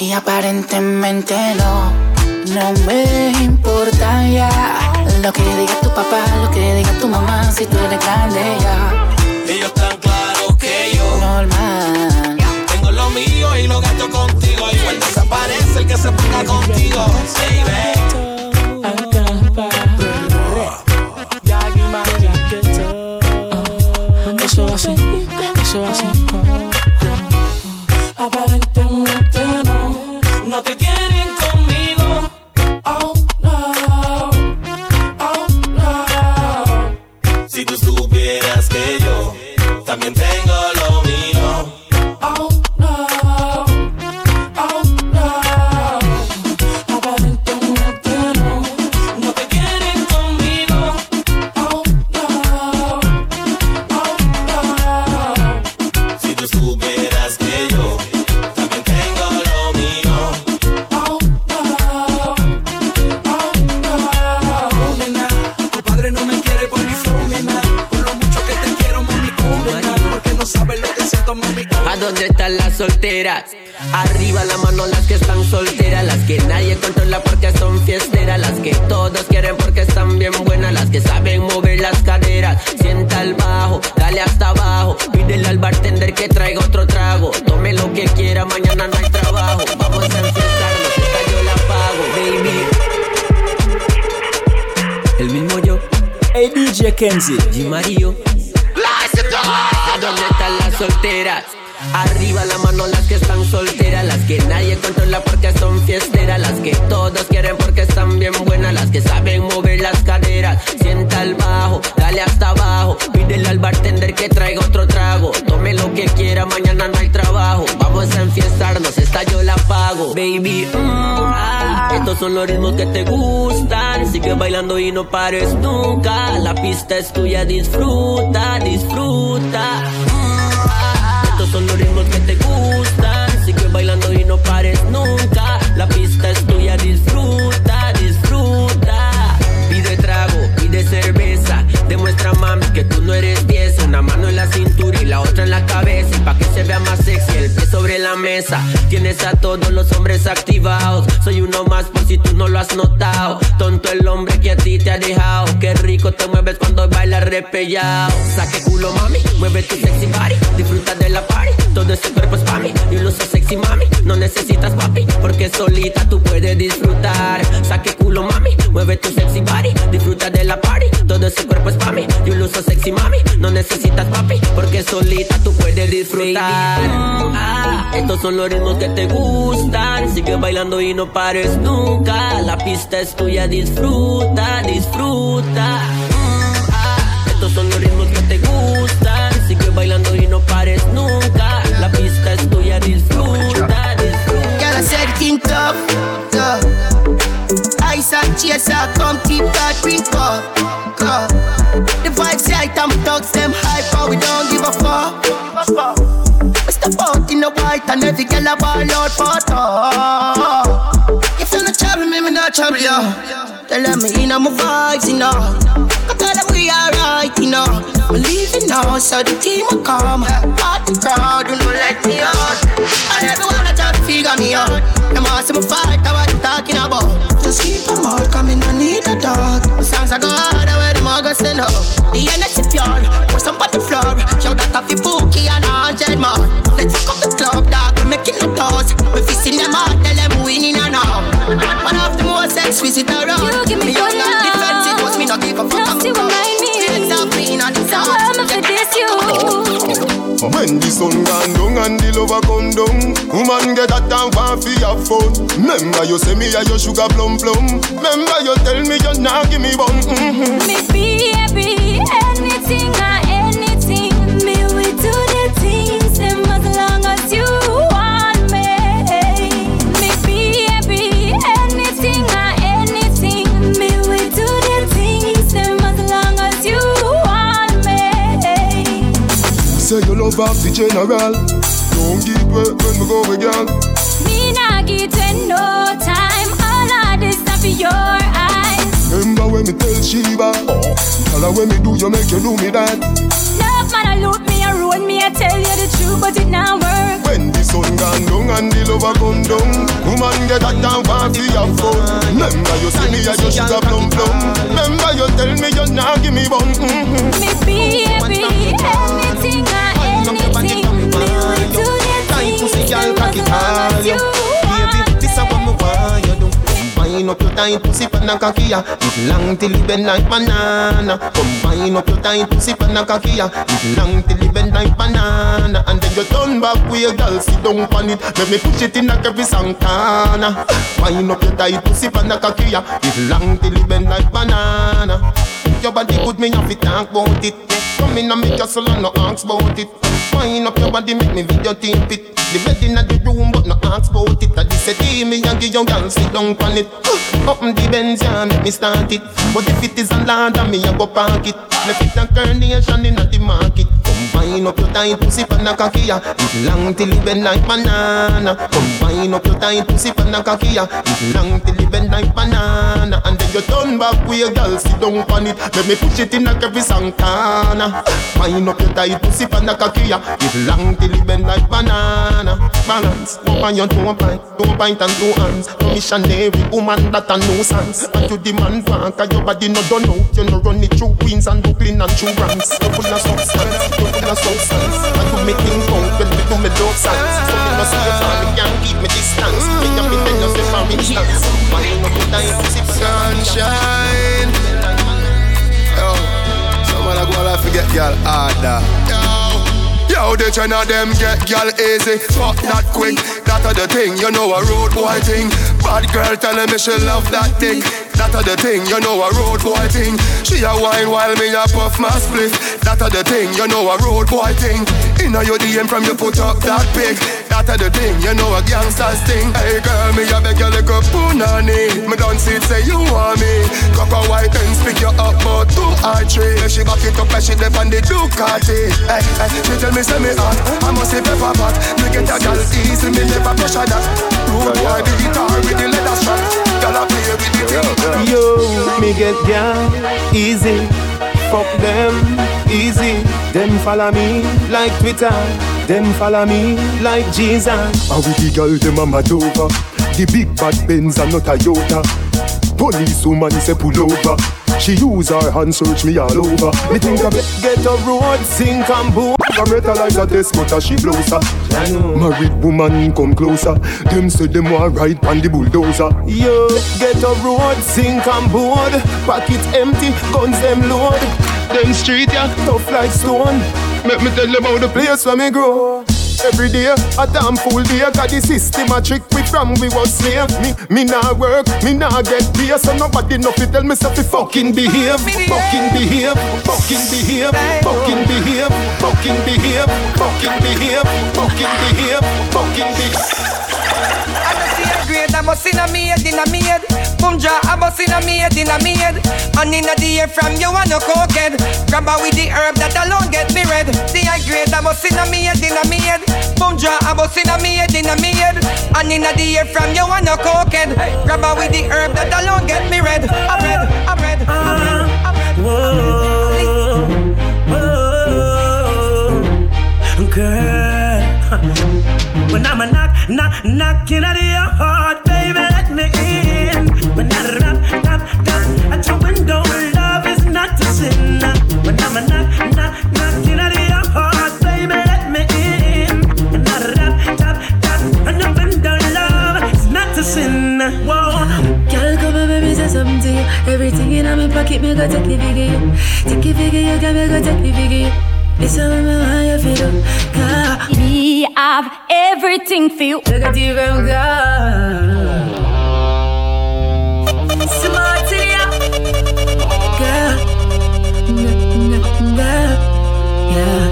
Y aparentemente no, no me importa ya. Lo que diga tu papá, lo que diga tu mamá, si tú eres grande ya. Normal. Tengo lo mío y lo gasto contigo. Igual desaparece el que se ponga contigo. Baby Eso así, eso así. Aparentemente no. No te quieren dónde están las solteras? Arriba la mano las que están solteras, las que nadie controla porque son fiesteras, las que todos quieren porque están bien buenas, las que saben mover las caderas. Sienta al bajo, dale hasta abajo, pídele al bartender que traiga otro trago. Tome lo que quiera, mañana no hay trabajo. Vamos a enfiestarnos, esta yo la pago, baby. El mismo yo. Hey DJ Kenzie. G Mario. Solteras? Arriba la mano las que están solteras, las que nadie controla porque son fiesteras, las que todos quieren porque están bien buenas, las que saben mover las caderas. Sienta al bajo, dale hasta abajo, pídele al bartender que traiga otro trago. Tome lo que quiera, mañana no hay trabajo. Vamos a enfiestarnos, esta yo la pago, baby. ah. Estos son los ritmos que te gustan, sigue bailando y no pares nunca. La pista es tuya, disfruta, disfruta. Son los ritmos que te gustan. Sigue bailando y no pares nunca. La pista es tuya, disfruta, disfruta. Pide trago, pide cerveza. Demuestra, mami, que tú no eres pieza. Una mano en la cintura y la otra en la cabeza. Y pa' que se vea más sexy, pie sobre la mesa. Tienes a todos los hombres activados. Soy uno más por si tú no lo has notado. Tonto el hombre que a ti te ha dejado. Qué rico te mueves cuando bailas repellado. Saque culo, mami, mueve tu sexy body. Disfruta de la party, todo ese cuerpo es pa' mí. Lo soy sexy, mami, no necesitas papi. Porque solita tú puedes disfrutar. Saque culo, mami, mueve tu sexy body. Disfruta de la party, todo ese cuerpo es pa' mí. Lo soy sexy, mami, no necesitas papi. Porque solita tú puedes disfrutar. Ah, estos son los ritmos que te gustan. Sigue bailando y no pares nunca. La pista es tuya, disfruta, disfruta. Mm, ah, estos son los ritmos que te gustan. Sigue bailando y no pares nunca. Think tough, tough. Ice and chaser, come keep that drink up, up. The vibes right, I'm thugs, them hype, but we don't give a fuck. We step out in the white and every girl a ball out for talk. If you're not trouble me, me not trouble you. Tell them me in my vibes, you know. I tell them we alright, you know. We leaving now, so the team will come. Part the crowd, do not let me out. And everyone I try to figure me out. Them ask me fight, what you talking about? Just keep them all coming, I need a dog. The songs I go I where them all go send up. The energy pure, pour some on the floor. Show that coffee bookie and a hundred more. Let's fuck up the club, dog, we making the toast. We them them sun gone down and the lover come down Woman get that time want fi have fun. Remember you say me a your sugar plum plum. Remember you tell me you not give me bun mm-hmm. Me be happy, anything or say you love off the general. Don't give way when we go again. Me not getting no time. All of this stuff for your eyes. Remember when me tell Shiva? oh. tell her when me do you make you do me that. Love man, I loop me, I ruin me. I tell you the truth, but it not work. When the sun gone down and the lover come down, woman get that down for the phone. Remember you see me and you sugar plum plum. Remember you tell me you nah give me one. Mm-hmm. Me baby. Yeah. Things to want you. Baby, this is what me want you do. Combine up your tight pussy pan a kakia. It long till it bend like banana. Combine up your tight pussy pan a kakia. It long till it bend like banana. And then you turn back with your girl sit down on it. Let me push it in like every Santana. Combine up your tight pussy pan a kakia. It long till it bend like banana. Your body good, me have to talk about it. Come in and make your and no ask about it. Wind up your body, make me video tape it. The bed in the room, but no ask about it. I just say, me and give your girl sit down on it. Open the Benz, yeah, make me start it. But if it is a land, me I go park it. Left it a carnation in the market. Combine up your tight pussy pan a kakia. It long till it bend like banana. Combine up your tight pussy pan a kakia. It long till it bend like banana. And then you turn back with your girl sit down on it. Let me push it in like every Santana. Wind up your tight pussy pan a kakia. It long till it bend like banana. Balance. Up on your two pint, two pint and two hands. Missionary woman that a nuisance. And you demand cause your body no done out. You no run it through Queens and Brooklyn and through ranks. You full of substance, you full of substance. And you make things count when you do me dope songs. So me no see time, me can't keep me distance. Me and me tell you say for instance. Wind up your tight pussy pan a. Sunshine. Yo, someone I go and forget y'all harder. Yo, the of them get y'all easy, fuck that quick. That a the thing, you know a road boy thing. Bad girl telling me she love that thing. That a the thing, you know a road boy thing. She a wine while me a puff my spliff. That a the thing, you know a road boy thing. Inna your DM from you put up that pig. That a the thing, you know a gangster's thing. Hey girl, me a beg you like a punani. Me don't see it say you want me. Cock a white and speak you up about two or three. She back it up and she dip on the Ducati. Hey, hey, she tell me say me hot. I must say pepper pot. Me get a gal easy, me never pressure that. Rude boy beat her with the leather strap. Gal a play with the thing. Yo, me get down easy. Fuck them easy. Them follow me like Twitter. Them follow me like Jesus. And with the girl, them a mad over. The big bad Benz and not a Toyota. Police woman say pull over. She use her hand search me all over. Me think I bet Get a road, sink and boom. I metalize a test, but a she blows her. Married woman come closer. Them say them want ride on the bulldozer. Yo, get a road, sink and board. Pocket empty, guns them load. Them street yeah, tough like stone. Make me tell them how the place where me grow. Every day, a damn fool day. Got the system a trick we from we was slave Me, me nah work, me nah get pay So nobody know fi tell me so fi fucking behave. Fucking behave, fucking behave Fucking behave, fucking behave Fucking behave, fucking behave Fucking behave I must in a maid, in a maid. Boom jaw, I must in a maid, in a maid. And in a day from you and no cokehead. Grab her with the herb that alone get me red. The high grade, I must in a maid, in a maid. Boom jaw, I must in a maid, in a maid. And in a day from you and no cokehead. Grab her with the herb that alone get me red. I'm red, I'm red, I'm red, I'm red. Ah, whoa, whoa, girl. When I'm a knock, knock, knocking at your heart, baby, let me in. When I rap, rap, rap at your window, love is not a sin. When I'm a knock, knock, knocking at your heart, baby, let me in. When I rap, rap, rap at your window, love is not a sin. Whoa. Girl, come baby, say something to you. Everything in my pocket, me go take it figure you. Take it figure you, can me go take it figure you. Me have everything for you. At you, girl, girl. Smart girl. Girl, yeah.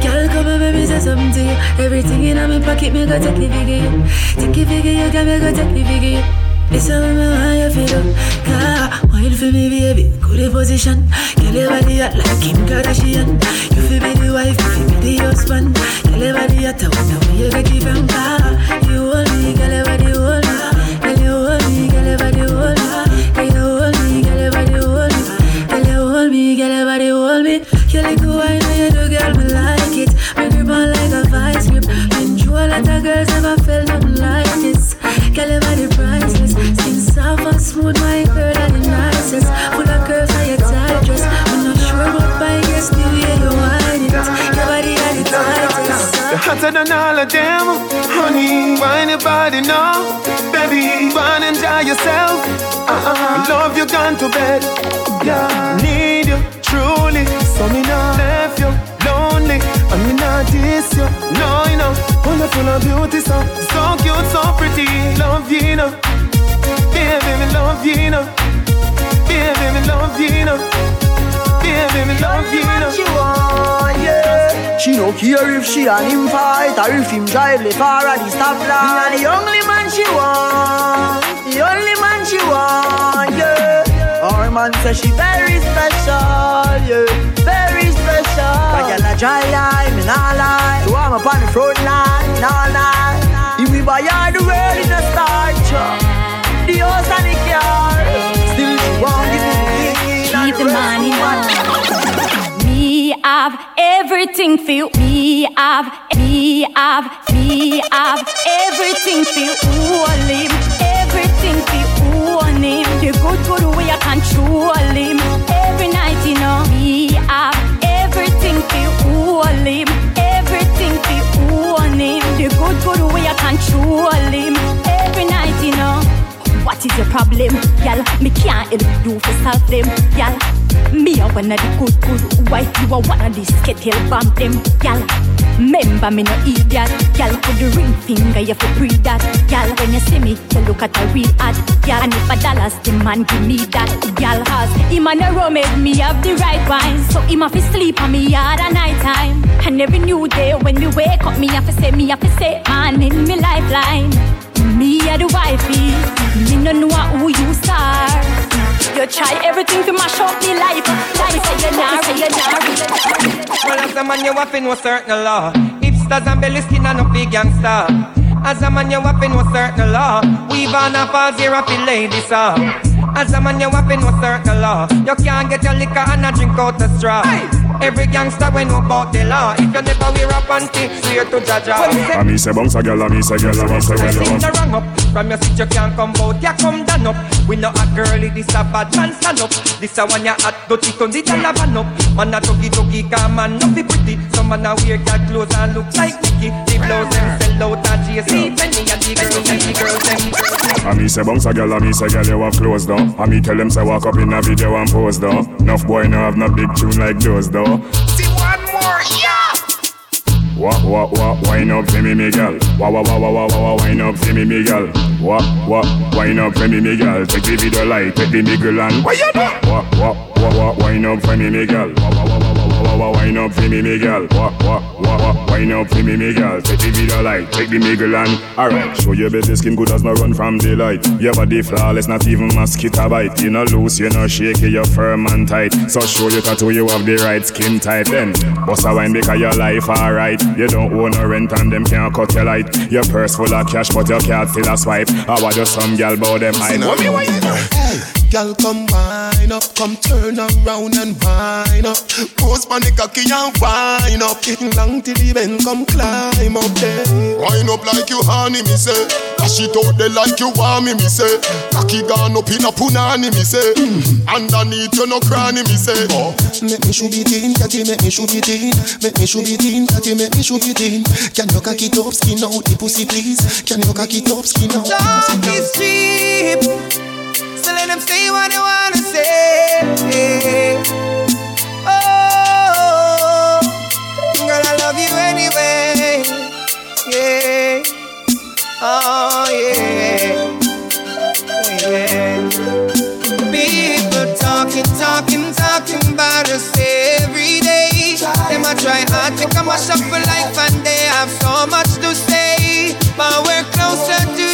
Girl, come on, baby, say something to you. Everything in my pocket, me go take it figure. Take it figure can me go take it figure. Listen me how you feel Yeah, wine for me baby. Good position. Girl your body hot like Kim Kardashian. You feel be the wife, you feel be the husband. Girl your body hot, I wonder where you get it from. You hold me, girl your body hold me. Girl you hold me, girl your body hold me. Girl you hold me, girl your body hold me. Girl you hold me, girl your body hold me. You like the wine when you do girl, me like it. Me grip on like a vice grip. Been through a lot of girls, never felt nothing like this. Girl your body price Soft and smooth, my girl, and the nonsense. Full of curves, how you tight dress. I'm not sure what by yes, the you want it. Your body got it tightest. You're hotter than all of them, honey. Why anybody know, baby. Wine and enjoy yourself. Uh-uh. Love you gone to bed. Yeah, need you truly. So me not left you lonely, and me not diss you. No, you know, wonderful and beauty, so so cute, so pretty. Love you know. Baby, me love you, know. Baby, me love you, know. Baby, me love you, know. She want, yeah. She no care if she and him fight or if him drive the far at the stoplight. Me the only man she want, the only man she want, yeah. Our man say she very special, yeah, very special. That girl a dry line, me nah lie. So I'm up on the front line, nah lie. If we buy her the world in a starch, house and the car, still she won't give me the key. Keep the money now. Me have everything for you. Me have, me have, me have everything for you. All him, everything for you. Him. The good, good way I control him. Every night, Is your problem, y'all? Me can't help you to solve them, y'all. Me a one of the good, good wife. You are one of the skittle bomb them, y'all. Remember me no idiot, y'all. With the ring finger, you fi breathe that, y'all. When you see me, you look at a real ad, y'all. And if a dollars, the man give me that, y'all. Cause him and the rum me have the right wine, so him have to sleep on me hard at night time. And every new day when me wake up, me have to say, me have to say, man in me lifeline. Me a the wifey, me no know who you are. You try everything to mash up me life. Like say you nah, say you nah. Well, as a man, you have to know certain law. Hipsters and belly skin and no big gangster. As a man, you have to know certain law. Weave on a falls here, up ladies up. As a man, you have to know certain law. You can't get your liquor and a drink out the straw. Every gangster we know about the law. If you never wear a panty, swear to Jaja. I me say bounce a girl, I me say girl, I me say girl. Things are wrong up. From your seat you can't come out, you come down up. We know a girlie, this a bad man stand up. This a one you hot, dirty turn the gyal a van up. Man a tuggy tuggy, come man no be pretty. Some man a wear girl clothes and look like Nicky. The blouse them sell out a JC Penney and the girls and the girls them. I me say bounce a girl, I me say girl, you have clothes down. I me tell them say walk up in a video and pose down. Enough boy no have no big tune like those though. See one more, yeah. Wah wah wah, wine up for me, me girl. Wah wah wah wah wah wah, wine up for me, me girl. Wah wah, wine up for me, me girl. Take the video light, take the niggle and what you do? Wah wah wah wah, wine up for me, me girl. Wah wah wah wah wah wine up for me, me girl. Wah wah wah wah, wine up for me, me girl. Take the video light, take the niggle and alright. Show your better skin good as no run from daylight. Your body flawless, not even mosquito bite. You no loose, you no shaky, you firm and tight. So show you tattoo, you have the right skin type. Then bust a wine because your life alright. You don't own a rent and them can't cut your light. Your purse full of cash, but your card still a swipe. How about just some gal bout them hide? What me why you know? Hey, girl, come wine up, come turn around and wine up. Pose on the cocky and wine up. Getting long till the bend, come climb up there. Wine up like you honey, me say. Dash it out there like you want me, me say. Cocky gone up in a punani, me say. Mm. Underneath you no cranny, me say. Oh, make me shoot it in, catty, make me shoot it in, make me shoot it in, catty, make me shoot it in. Can you cocky top skin out the pussy, please? Can you cocky top skin out the pussy, Talk is please? So let them say what they wanna say. Oh, girl, I love you anyway. Yeah. Oh, yeah. Yeah. People talking, talking, talking about us every day. Them a try hard to come mash up for life and they have so much to say. But we're closer today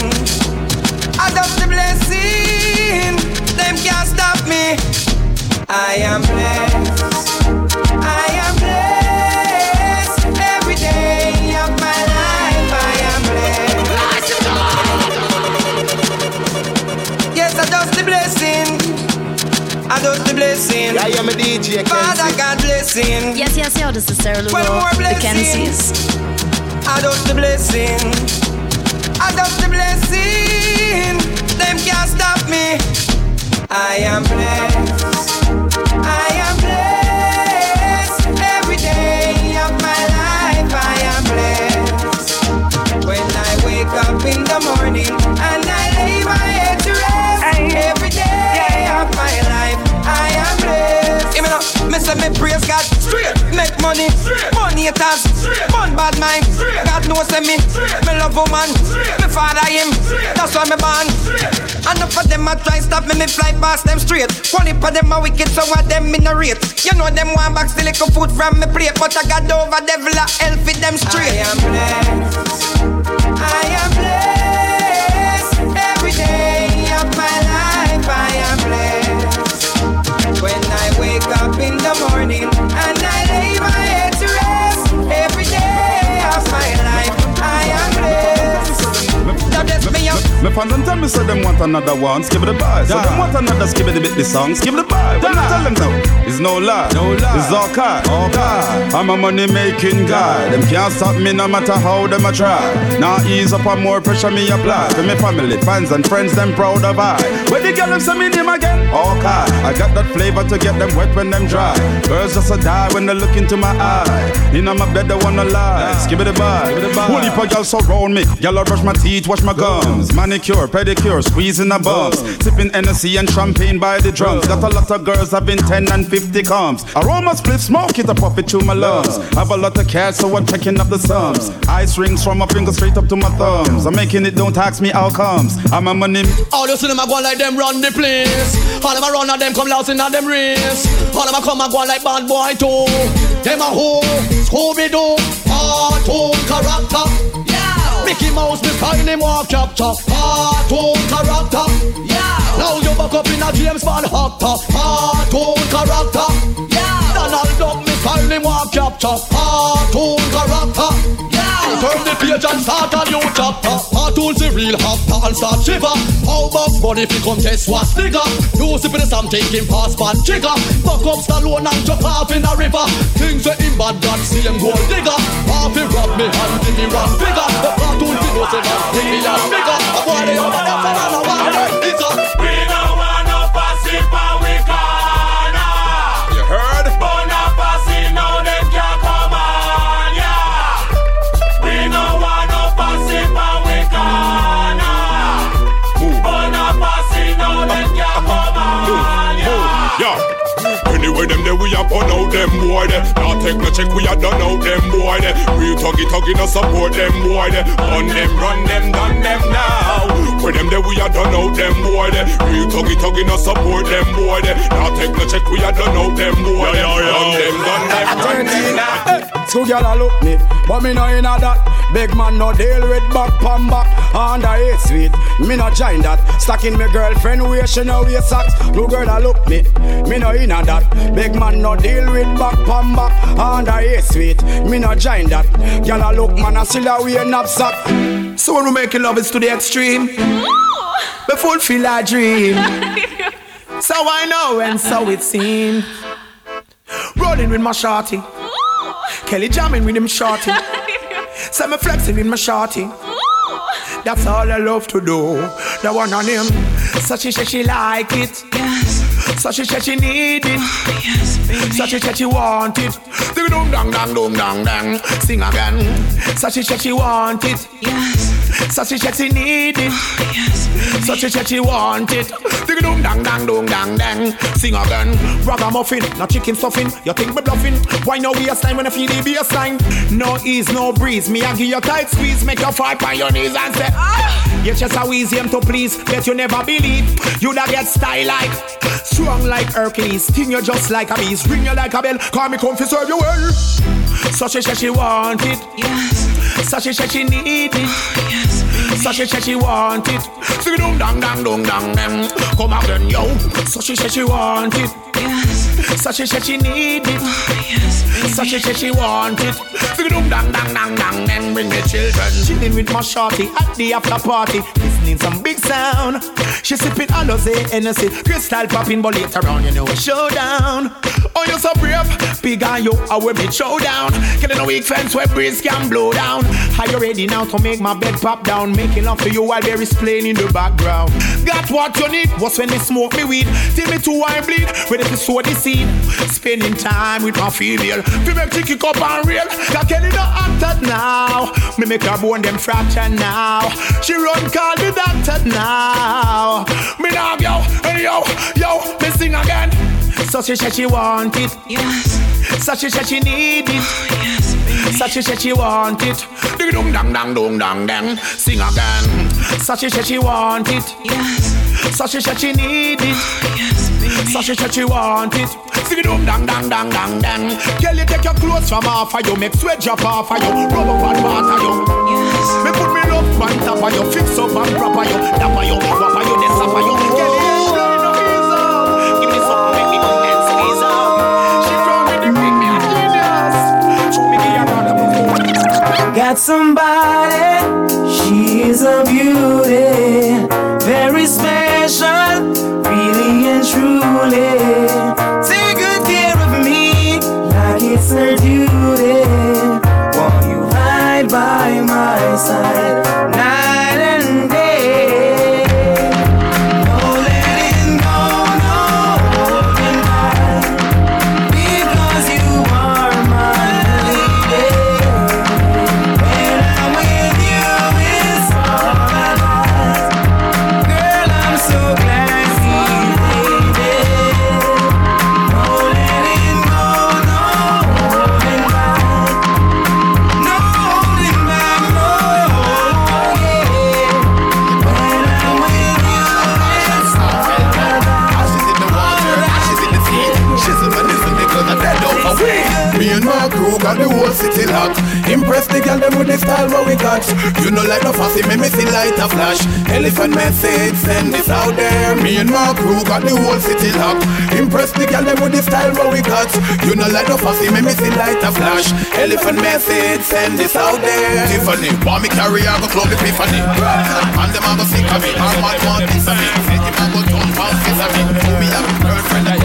I am blessed. I am blessed. Every day of my life, I am blessed. Yes, I just the blessing. I just the blessing. I am a DJ. Father God blessing. Yes, yes, yo, this is Sarah Lugo. The more blessings. I just the blessing. I just the blessing. Them can't stop me. I am blessed. I am blessed. Every day of my life, I am blessed. When I wake up in the morning and I lay my head to rest. Every day of my life, I am blessed. Give me now, me say me praise God. Straight. Make money. Money it has. One bad mind. God knows say me. Me love woman. Me father him. That's why me born. Enough of them a try stop me, me fly past them straight. One of them a wicked, so what them in a rate. You know them want back still little food from me plate, but I got over devil a hell fit them straight. I am blessed. I am blessed. Me fans and tell me say them want another one, skip the bar. So them want another skip the bit the song, skip the bar. What me tell them now? It's no lie, no lie. It's all car, all car. I'm a money making guy. Them can't stop me no matter how them a try. Now ease up on more pressure me apply. For me family, fans and friends, them proud of I. Where the girl them say me name again? All car. I got that flavor to get them wet when them dry. Girls just a die when they look into my eye. In my bed they wanna lie. Skip the bar, Holy for y'all surround me. Y'all I brush my teeth, wash my gums. Manicure, pedicure, squeezing the bums. Oh. Sipping Hennessy and champagne by the drums. Got a oh. lot of girls having 10 and 50 comes. Aroma split smoke, it a puff it through my lungs. Have a lot of cash, so I'm checking up the sums. Ice rings from my finger straight up to my thumbs. I'm making it, don't tax me outcomes. I'm a money. All you see them a go like them run the place. All them run and them come lost in a them race. All them a come and go like bad boy too. Them a who? Scooby Doo. Cartoon character. Mickey Mouse, style him walk capture. Cartoon character. Yeah. Now you back up in a James Bond actor. Cartoon character. Yeah. Donald Duck, me style him walk capture. Cartoon character. Yeah. Turn the page and start a new chapter. Cartoons the real actor and start shiver. How Bugs Bunny fi come test what's bigger? You sipping some taking fast pan trigger. Fuck up Stallone and jump off in a river. Things that in bad see him gold digger. Half he rob me and give me run bigger. The cartoon know say man give me a bigger. A boy they over there say man a we a put out them boy there. Now take no check, we a done out them boy there. We tuggy tuggy no support them boy there. On them, run them, done them now. Where them there we a done out them boy there. We tuggy tuggy no support them boy there. Now take no check, we a done out them boy there. On them, done them, run them now. Two gyal a look me, but me no inna that. Big man no deal with back pan back. Under eight sweet, me no join that. Stacking me girlfriend where she no wear socks. Two girl a look me, me no inna that. Big man no deal with back pan back. Under eight sweet, me no join that. Gyal a look man a still a wear knapsack. So when we making love, it's to the extreme. We fulfill our dream. so I know and so it seems. Rolling with my shorty. Kelly jamming with him shorty. so me flexing with my shorty. That's all I love to do. The one on him. So she said she like it. Yes. So she said she need it. Oh, yes, baby. So she said she want it. Ding dong dong dong dong dong dang. Sing again. So she said she want it. Yes. So she said she need it. Yes, baby. So she said she want it. Ding dong dang dang dong dang dang. Sing again. Ragamuffin, no chicken stuffing. You think we bluffing? Why no waste time when I feel the bass line? No ease, no breeze. Me I give you tight squeeze, make you fall on your knees and say, ah! You just easy wheeze him to please, bet you never believe. You da get style like strong like Hercules. Sting you just like a beast, ring you like a bell. Call me come serve you well. So she said she want it, yes. So she said she need it, oh, yes. So she said she want it. Sing dong dang dang dong dang dang. Come again, yo. So she said she want it, yes. So she said she need it, oh, yes. So she said she want it. Sing dong dang dang dang dang dang. Bring the children, chilling with my shorty at the after party. Listening some big sound. She sipping Alizé, Hennessy, Cristal popping, but later on you know a showdown. Oh, you so brave, big on you, I will be showdown. Killing a weak fence where breeze can blow down. Are you ready now to make my bed pop down? Making love to you while there is playing in the background. Got what you need, was when me smoke me weed. Till me too I bleed, ready to sow the seed. Spending time with my female. We make she kick up and real. Cause Kelly the actor now. Me make her bone them fracture now. She run call the doctor now. Me now yo, yo, yo, me sing again. So she said she want it. Yes. So she said she need it. Oh, yes. So she said she want it. Ding dong dang dang dong dang dang. Sing again. So she said she want it. Yes. So she said she need it. Oh, yes. So she said she want it. Sing it dong dang dang dang dang dang. Girl, you take your clothes from off of you, make sweat drop off of you, rub up and water you. Yes. Me put me love on top of you, fix up and proper you, dapper you, wapper you, then suffer you. Girl, you ain't blowing no ease up. Give me something, make me come and squeeze up. She throw me the big me a genius. Show me give her another Got somebody, she's a beauty, very special, really and truly. Take good care of me, like it's her duty. While you ride by my side, Impress the girl them with the style what we got. You know like no fussy, me me see light a flash. Elephant message, send this out there. Me and my crew got the whole city locked. Impress the girl them with the style what we got. You know like no fussy, me me see light a flash. Elephant message, send this out there. Tiffany, want me carry I go club epiphany. And them a go sick of me. Our man want this of me. Say him a go jump and kiss of me. Me have girlfriend.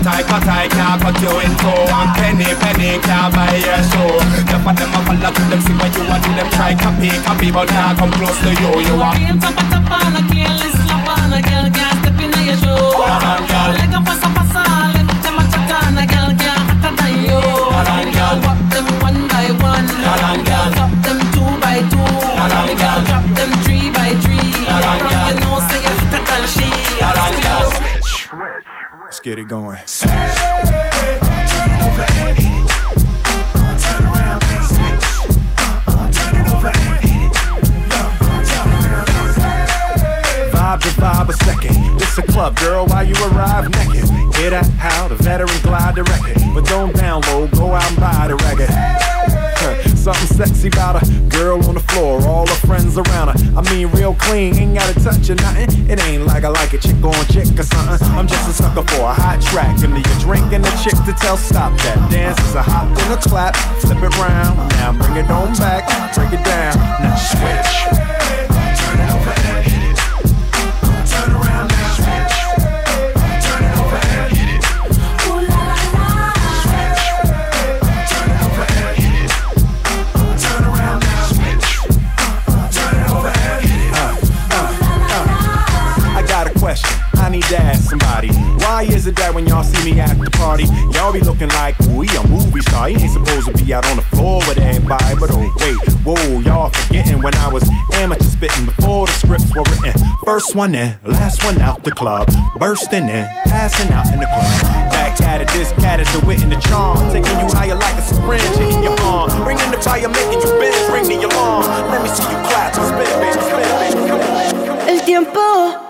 Cut I, cut I, can't cut you in two And penny, penny, can't buy your show The for them a follow to them, see what you want to them Try copy, copy, but can't come close to you You are Can't tapa tapa, la can't slap on a girl can't step in your show. Hold on, girl. Like a pasa pasa, let them a chat on a girl can't hotter than you. Hold on, girl. Walk them one by one. Hold on, girl. Drop them two by two. Hold on, girl. Let's get it going. Vibe to vibe a second. It's a club, girl, while you arrive naked. Hear that? How the veteran glide the record. But don't download, go out and buy the record. Something sexy about a girl on the floor, all her friends around her. I mean, real clean, ain't gotta touch or nothing. It ain't like I like a chick on chick or something. I'm just a sucker for a hot track. Give me a drink and a chick to tell stop that. Dance is a hop and a clap, flip it round. Now bring it on back, break it down. Now switch. Ask somebody. Why is it that when y'all see me at the party, y'all be looking like we a movie star? You ain't supposed to be out on the floor with everybody, but oh wait, whoa, y'all forgetting when I was amateur spitting before the scripts were written. First one in, last one out the club, bursting in, passing out in the club. Back at it, this cat is the wit and the charm, taking you higher like a syringe hitting your arm, bringing the fire, making you bend, ring the alarm. Let me see you clap, spin, baby, spin, baby, come on. El tiempo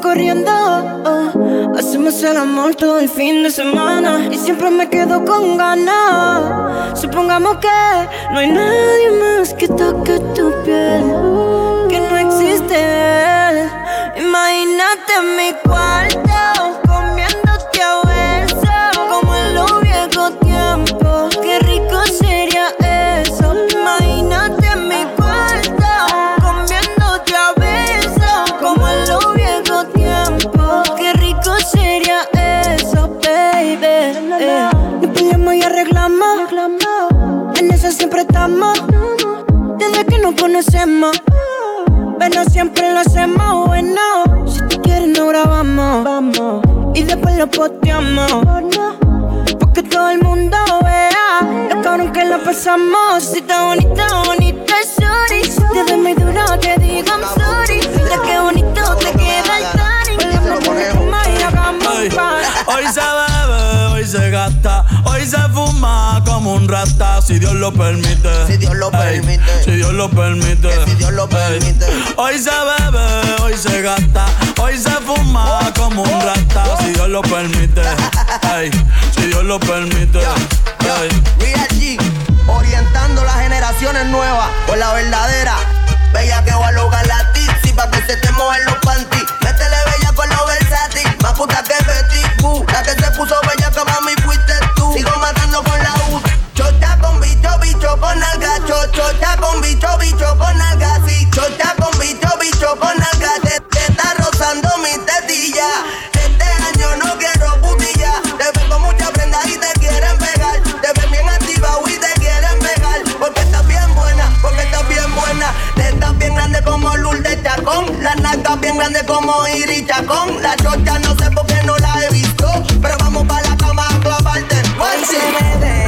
corriendo. Hacemos el amor todo el fin de semana y siempre me quedo con ganas. Supongamos que no hay nadie más que toque tu piel, que no existe. Imagínate mi cuarto estamos. Desde que nos conocemos. Pero siempre lo hacemos bueno. Si tú quieres, no grabamos. Vamos. Y después lo posteamos. Porque todo el mundo vea lo cabrón que lo pasamos. Si está bonita, bonita, sorry. Si te doy muy duro, te digo I'm sorry. Mira qué bonito te queda el tanning. Hoy se bebe, hoy se gasta, hoy se fuma si Dios lo permite. Si Dios lo permite. Si Dios lo permite. Si Dios lo permite. Hoy se bebe, hoy se gasta, hoy se fuma como un rata, si Dios lo permite. Ey, si Dios lo permite. Ey. Real G, orientando las generaciones nuevas por la verdadera. Bella que va a lograr la tipsy pa' que se te mojen los panties. Métele bella con lo versátil, más puta que Betty Boo. La que se puso bella que mami bicho, con alga. Cho, chota con bicho, bicho con alga. Sí, chota con bicho, bicho con alga. Te, te está rozando mi tetilla. Este año no quiero putilla. Te ven con mucha prenda y te quieren pegar. Te ven bien activado y te quieren pegar. Porque estás bien buena, porque estás bien buena. Te estás bien grande como Lourdes Chacón. La naca bien grande como Iri Chacón. La chocha no sé por qué no la he visto. Pero vamos para la cama a clavarte. Hoy se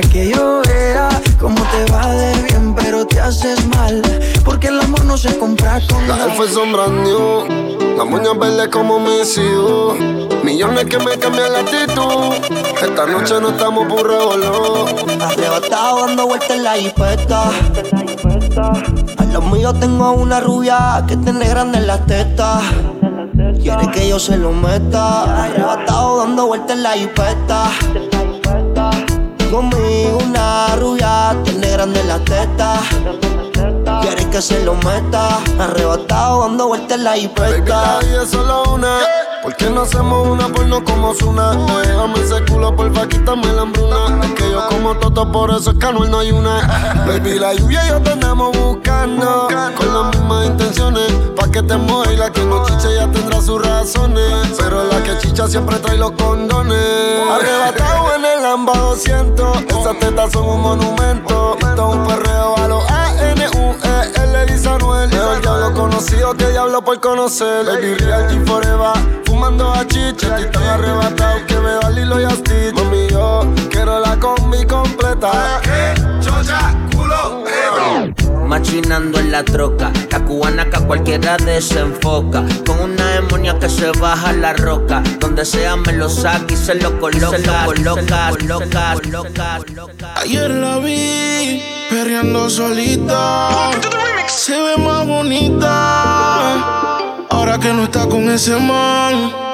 Que yo vea cómo te va de bien, pero te haces mal. Porque el amor no se compra con La F son brand new, las moñas verdes como mis hijos. Millones que me cambian la actitud. Esta noche no estamos por revolver. Arrebatado dando vueltas en la jipeta. A los míos tengo una rubia que tiene grande en las tetas. Quiere que yo se lo meta. Arrebatado dando vueltas en la jipeta. Conmigo una rubia tiene grande en las tetas. Quiere que se lo meta. Arrebatado dando vueltas en la la jipeta. vida es solo una. ¿Por qué no hacemos una porno como Zuna? Déjame ese culo, porfa, quítame la hambruna. Es que yo como toto, por eso es que no hay una. Baby, la lluvia y yo te andamos buscando. Con las mismas intenciones. Pa' que te y la que no chicha ya tendrá sus razones. Pero la que chicha siempre trae los condones. Arrebatado en el Lamba 200. Esas tetas son un monumento. Esto es un perreo a los A-N-U-E-L, dice Anuel. Mejor diablo conocido que diablo por conocer. Baby, real G forever. Fumando a chicha, estoy tan arrebatado que veo a Lilo y a Stitch. Mami, yo quiero la combi completa. chocha, culo, Machinando en la troca, la cubana que a cualquiera desenfoca. Con una demonia que se baja la roca. Donde sea me lo saca y se lo coloca. Se lo coloca, coloca, coloca. Ayer la vi perreando solita. Se ve más bonita. Ahora que no está con ese man.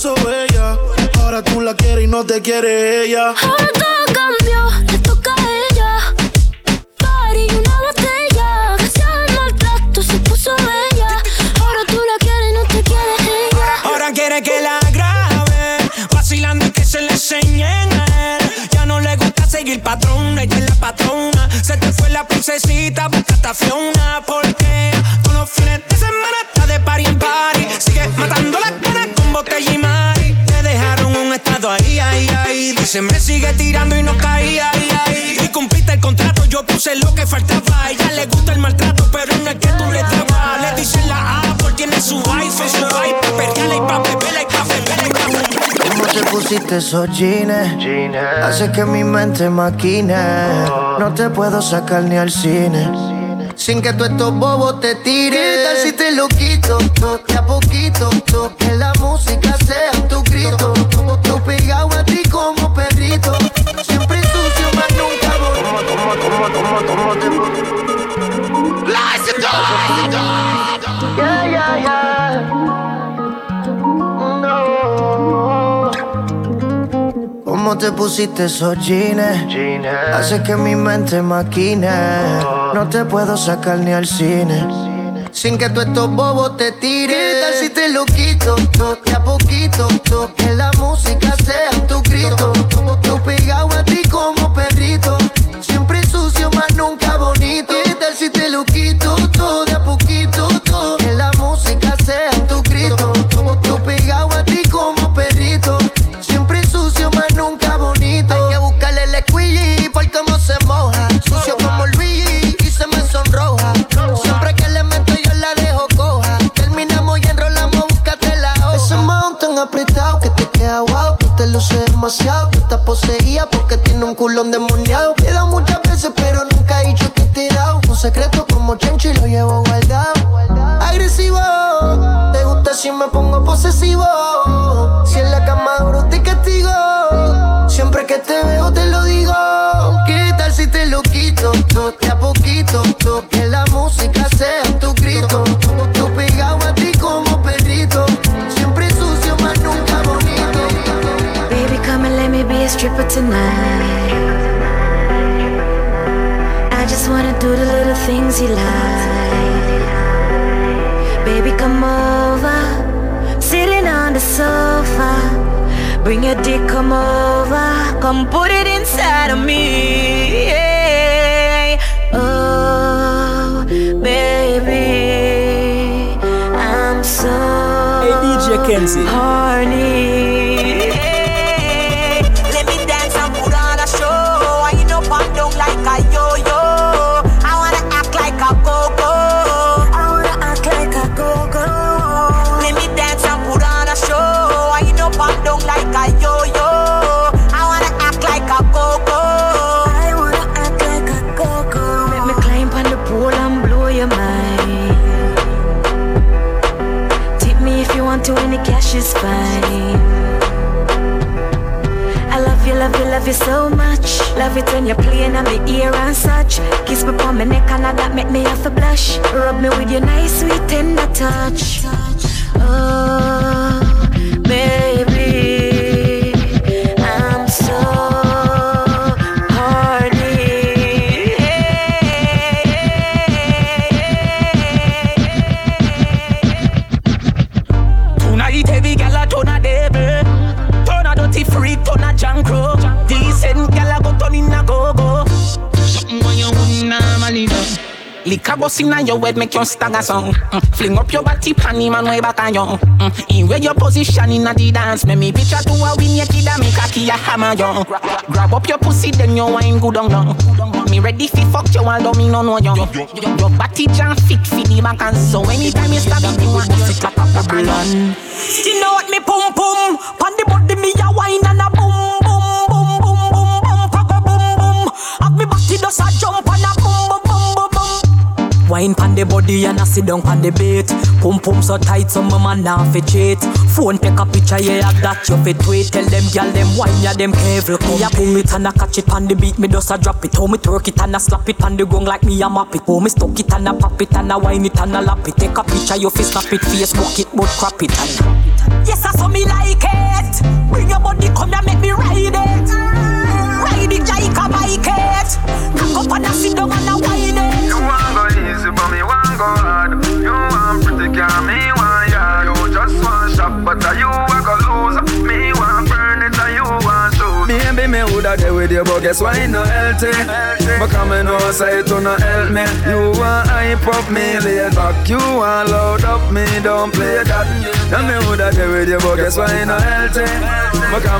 Puso. Ahora tú la quieres y no te quiere ella. Ahora todo cambió, le toca a ella. Party, una botella. Gracias al maltrato se puso bella. Seguir patrón, ella es la patrona. Se te fue la princesita, buscaste a Fiona. Porque todos los fines de semana está de party en party. Sigue matando la cara con botella y mari. Te dejaron un estado ahí, ahí, ahí. Dice, me sigue tirando y no caía, ahí, ahí. Y cumpliste el contrato, yo puse lo que faltaba. A ella le gusta el maltrato, pero no es que tú le dabas. Le dicen la A porque tiene su wife, su wife. Pa' perrearla y pa' beberla y pa' beberla y pa' beberla. ¿Cómo te pusiste esos jeans? Hace que mi mente maquine. No te puedo sacar ni al cine. Sin que tú estos bobos te tiren. ¿Qué tal si te lo quito? to- De a poquito. to- Que la música sea tu grito. Tú pegado a ti como perrito. Siempre ¿Cómo, te Yeah, yeah, yeah. No. ¿Cómo te pusiste esos jeans? Hace que mi mente maquine. No te puedo sacar ni al cine. Sin que tú estos bobos te tiren. ¿Qué tal si te lo quito? to- De a poquito. to- Que la música sea tu grito. Tú pegado a ti como más nunca bonito. ¿Qué tal si te lo quito? Todo de a poquito. to- Que la música sea tu grito. Tú pegado a ti como perrito. Siempre sucio, más nunca bonito. Hay que buscarle el squeegee por cómo se moja. Sucio como Luigi y se me sonroja. Siempre que le meto yo la dejo coja. Terminamos y enrolamos, búscate la hoja. Ese mount tan apretado que te queda guau. Tú te luce demasiado. Tú estás poseída porque tiene un culón demoniado. Te he dado muchas veces, pero nunca secreto como Chencho y lo llevo guardado. Agresivo, te gusta si me pongo posesivo. Si en la cama duro te castigo. Siempre que te veo te lo digo. ¿Qué tal si te lo quito? to- De a poquito. to- Que la música sea tu grito. Tú pegado a ti como perrito. Siempre sucio, más nunca bonito. Baby, come and let me be a stripper tonight. Wanna do the little things you like. Baby, come over, sitting on the sofa. Bring your dick, come over, come put it inside of me. Yeah. Oh, baby, I'm so Hey, DJ Kenzie. horny. Love it when you're playing on my ear and such. Kiss me on my neck and that make me have to blush. Rub me with your nice, sweet, tender touch. Oh, Liquor bust inna your head make you stagger song. Mm. Fling up your body pan him and way back on you mm. In where your position inna the dance. Make me picture to a win naked and make a key a hammer you Gra- Grab up your pussy then you wine good on you Me ready fi fuck you although me no know you Your body jam fit fi the back and so anytime you stab it you want you sit up up up and You know wine pan the body and I sit down pan the bait. Pum pum so tight, so my man now fi cheat. Phone take a picture, yeah, have that you fi tweet. Tell them gal them wine, yeah, them careful. Me a pull it and I catch it pan the beat, me just a drop it. Oh me twerk it and I slap it pan the gong like me a map it. Oh me stuck it and I pop it and I wine it and I lap it. Take a picture, you fi snap it, Facebook it, but crap it and. Yes, I saw me like it. Bring your body, come and make me ride it. Ride it like a bike it. Cock up and I sit down and I but but guess why no healthy? Me know say it no help me. You want hype up me, lay back. You want load up me, don't play that. And me woulda there with you, but guess why no healthy?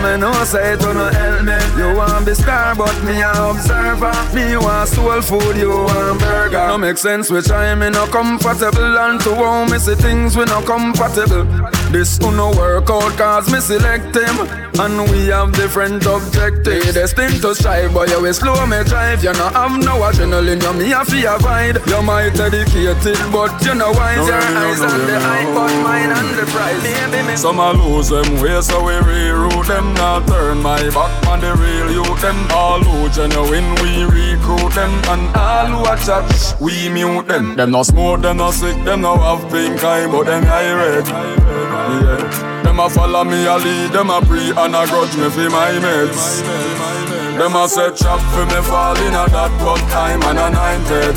Me know say it no help me. You want be star, but me a observer. Me want soul food, you want burger. No make sense which I me no comfortable and to how me see things we no compatible. This uno work out cause me select him And we have different objectives Destined to strive but you will slow me drive. You no have no adrenaline You me a fear avoid. You might dedicated but you know wise Your eyes on the eye but mine on the prize Baby me Some a lose them way so we reroute them. Now turn my back on the real youth Them. All who genuine we recruit them. And all who a chat we mute them. Them no smoke, them no sick, them no have pink eye But them eye red. Yeah. Them a follow me a lead, them a pre and a grudge me for my mates. Them a set trap for me fall in a that but time and anointed.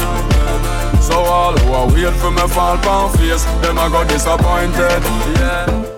So all who a wait for me fall pound face, them a got disappointed. Yeah.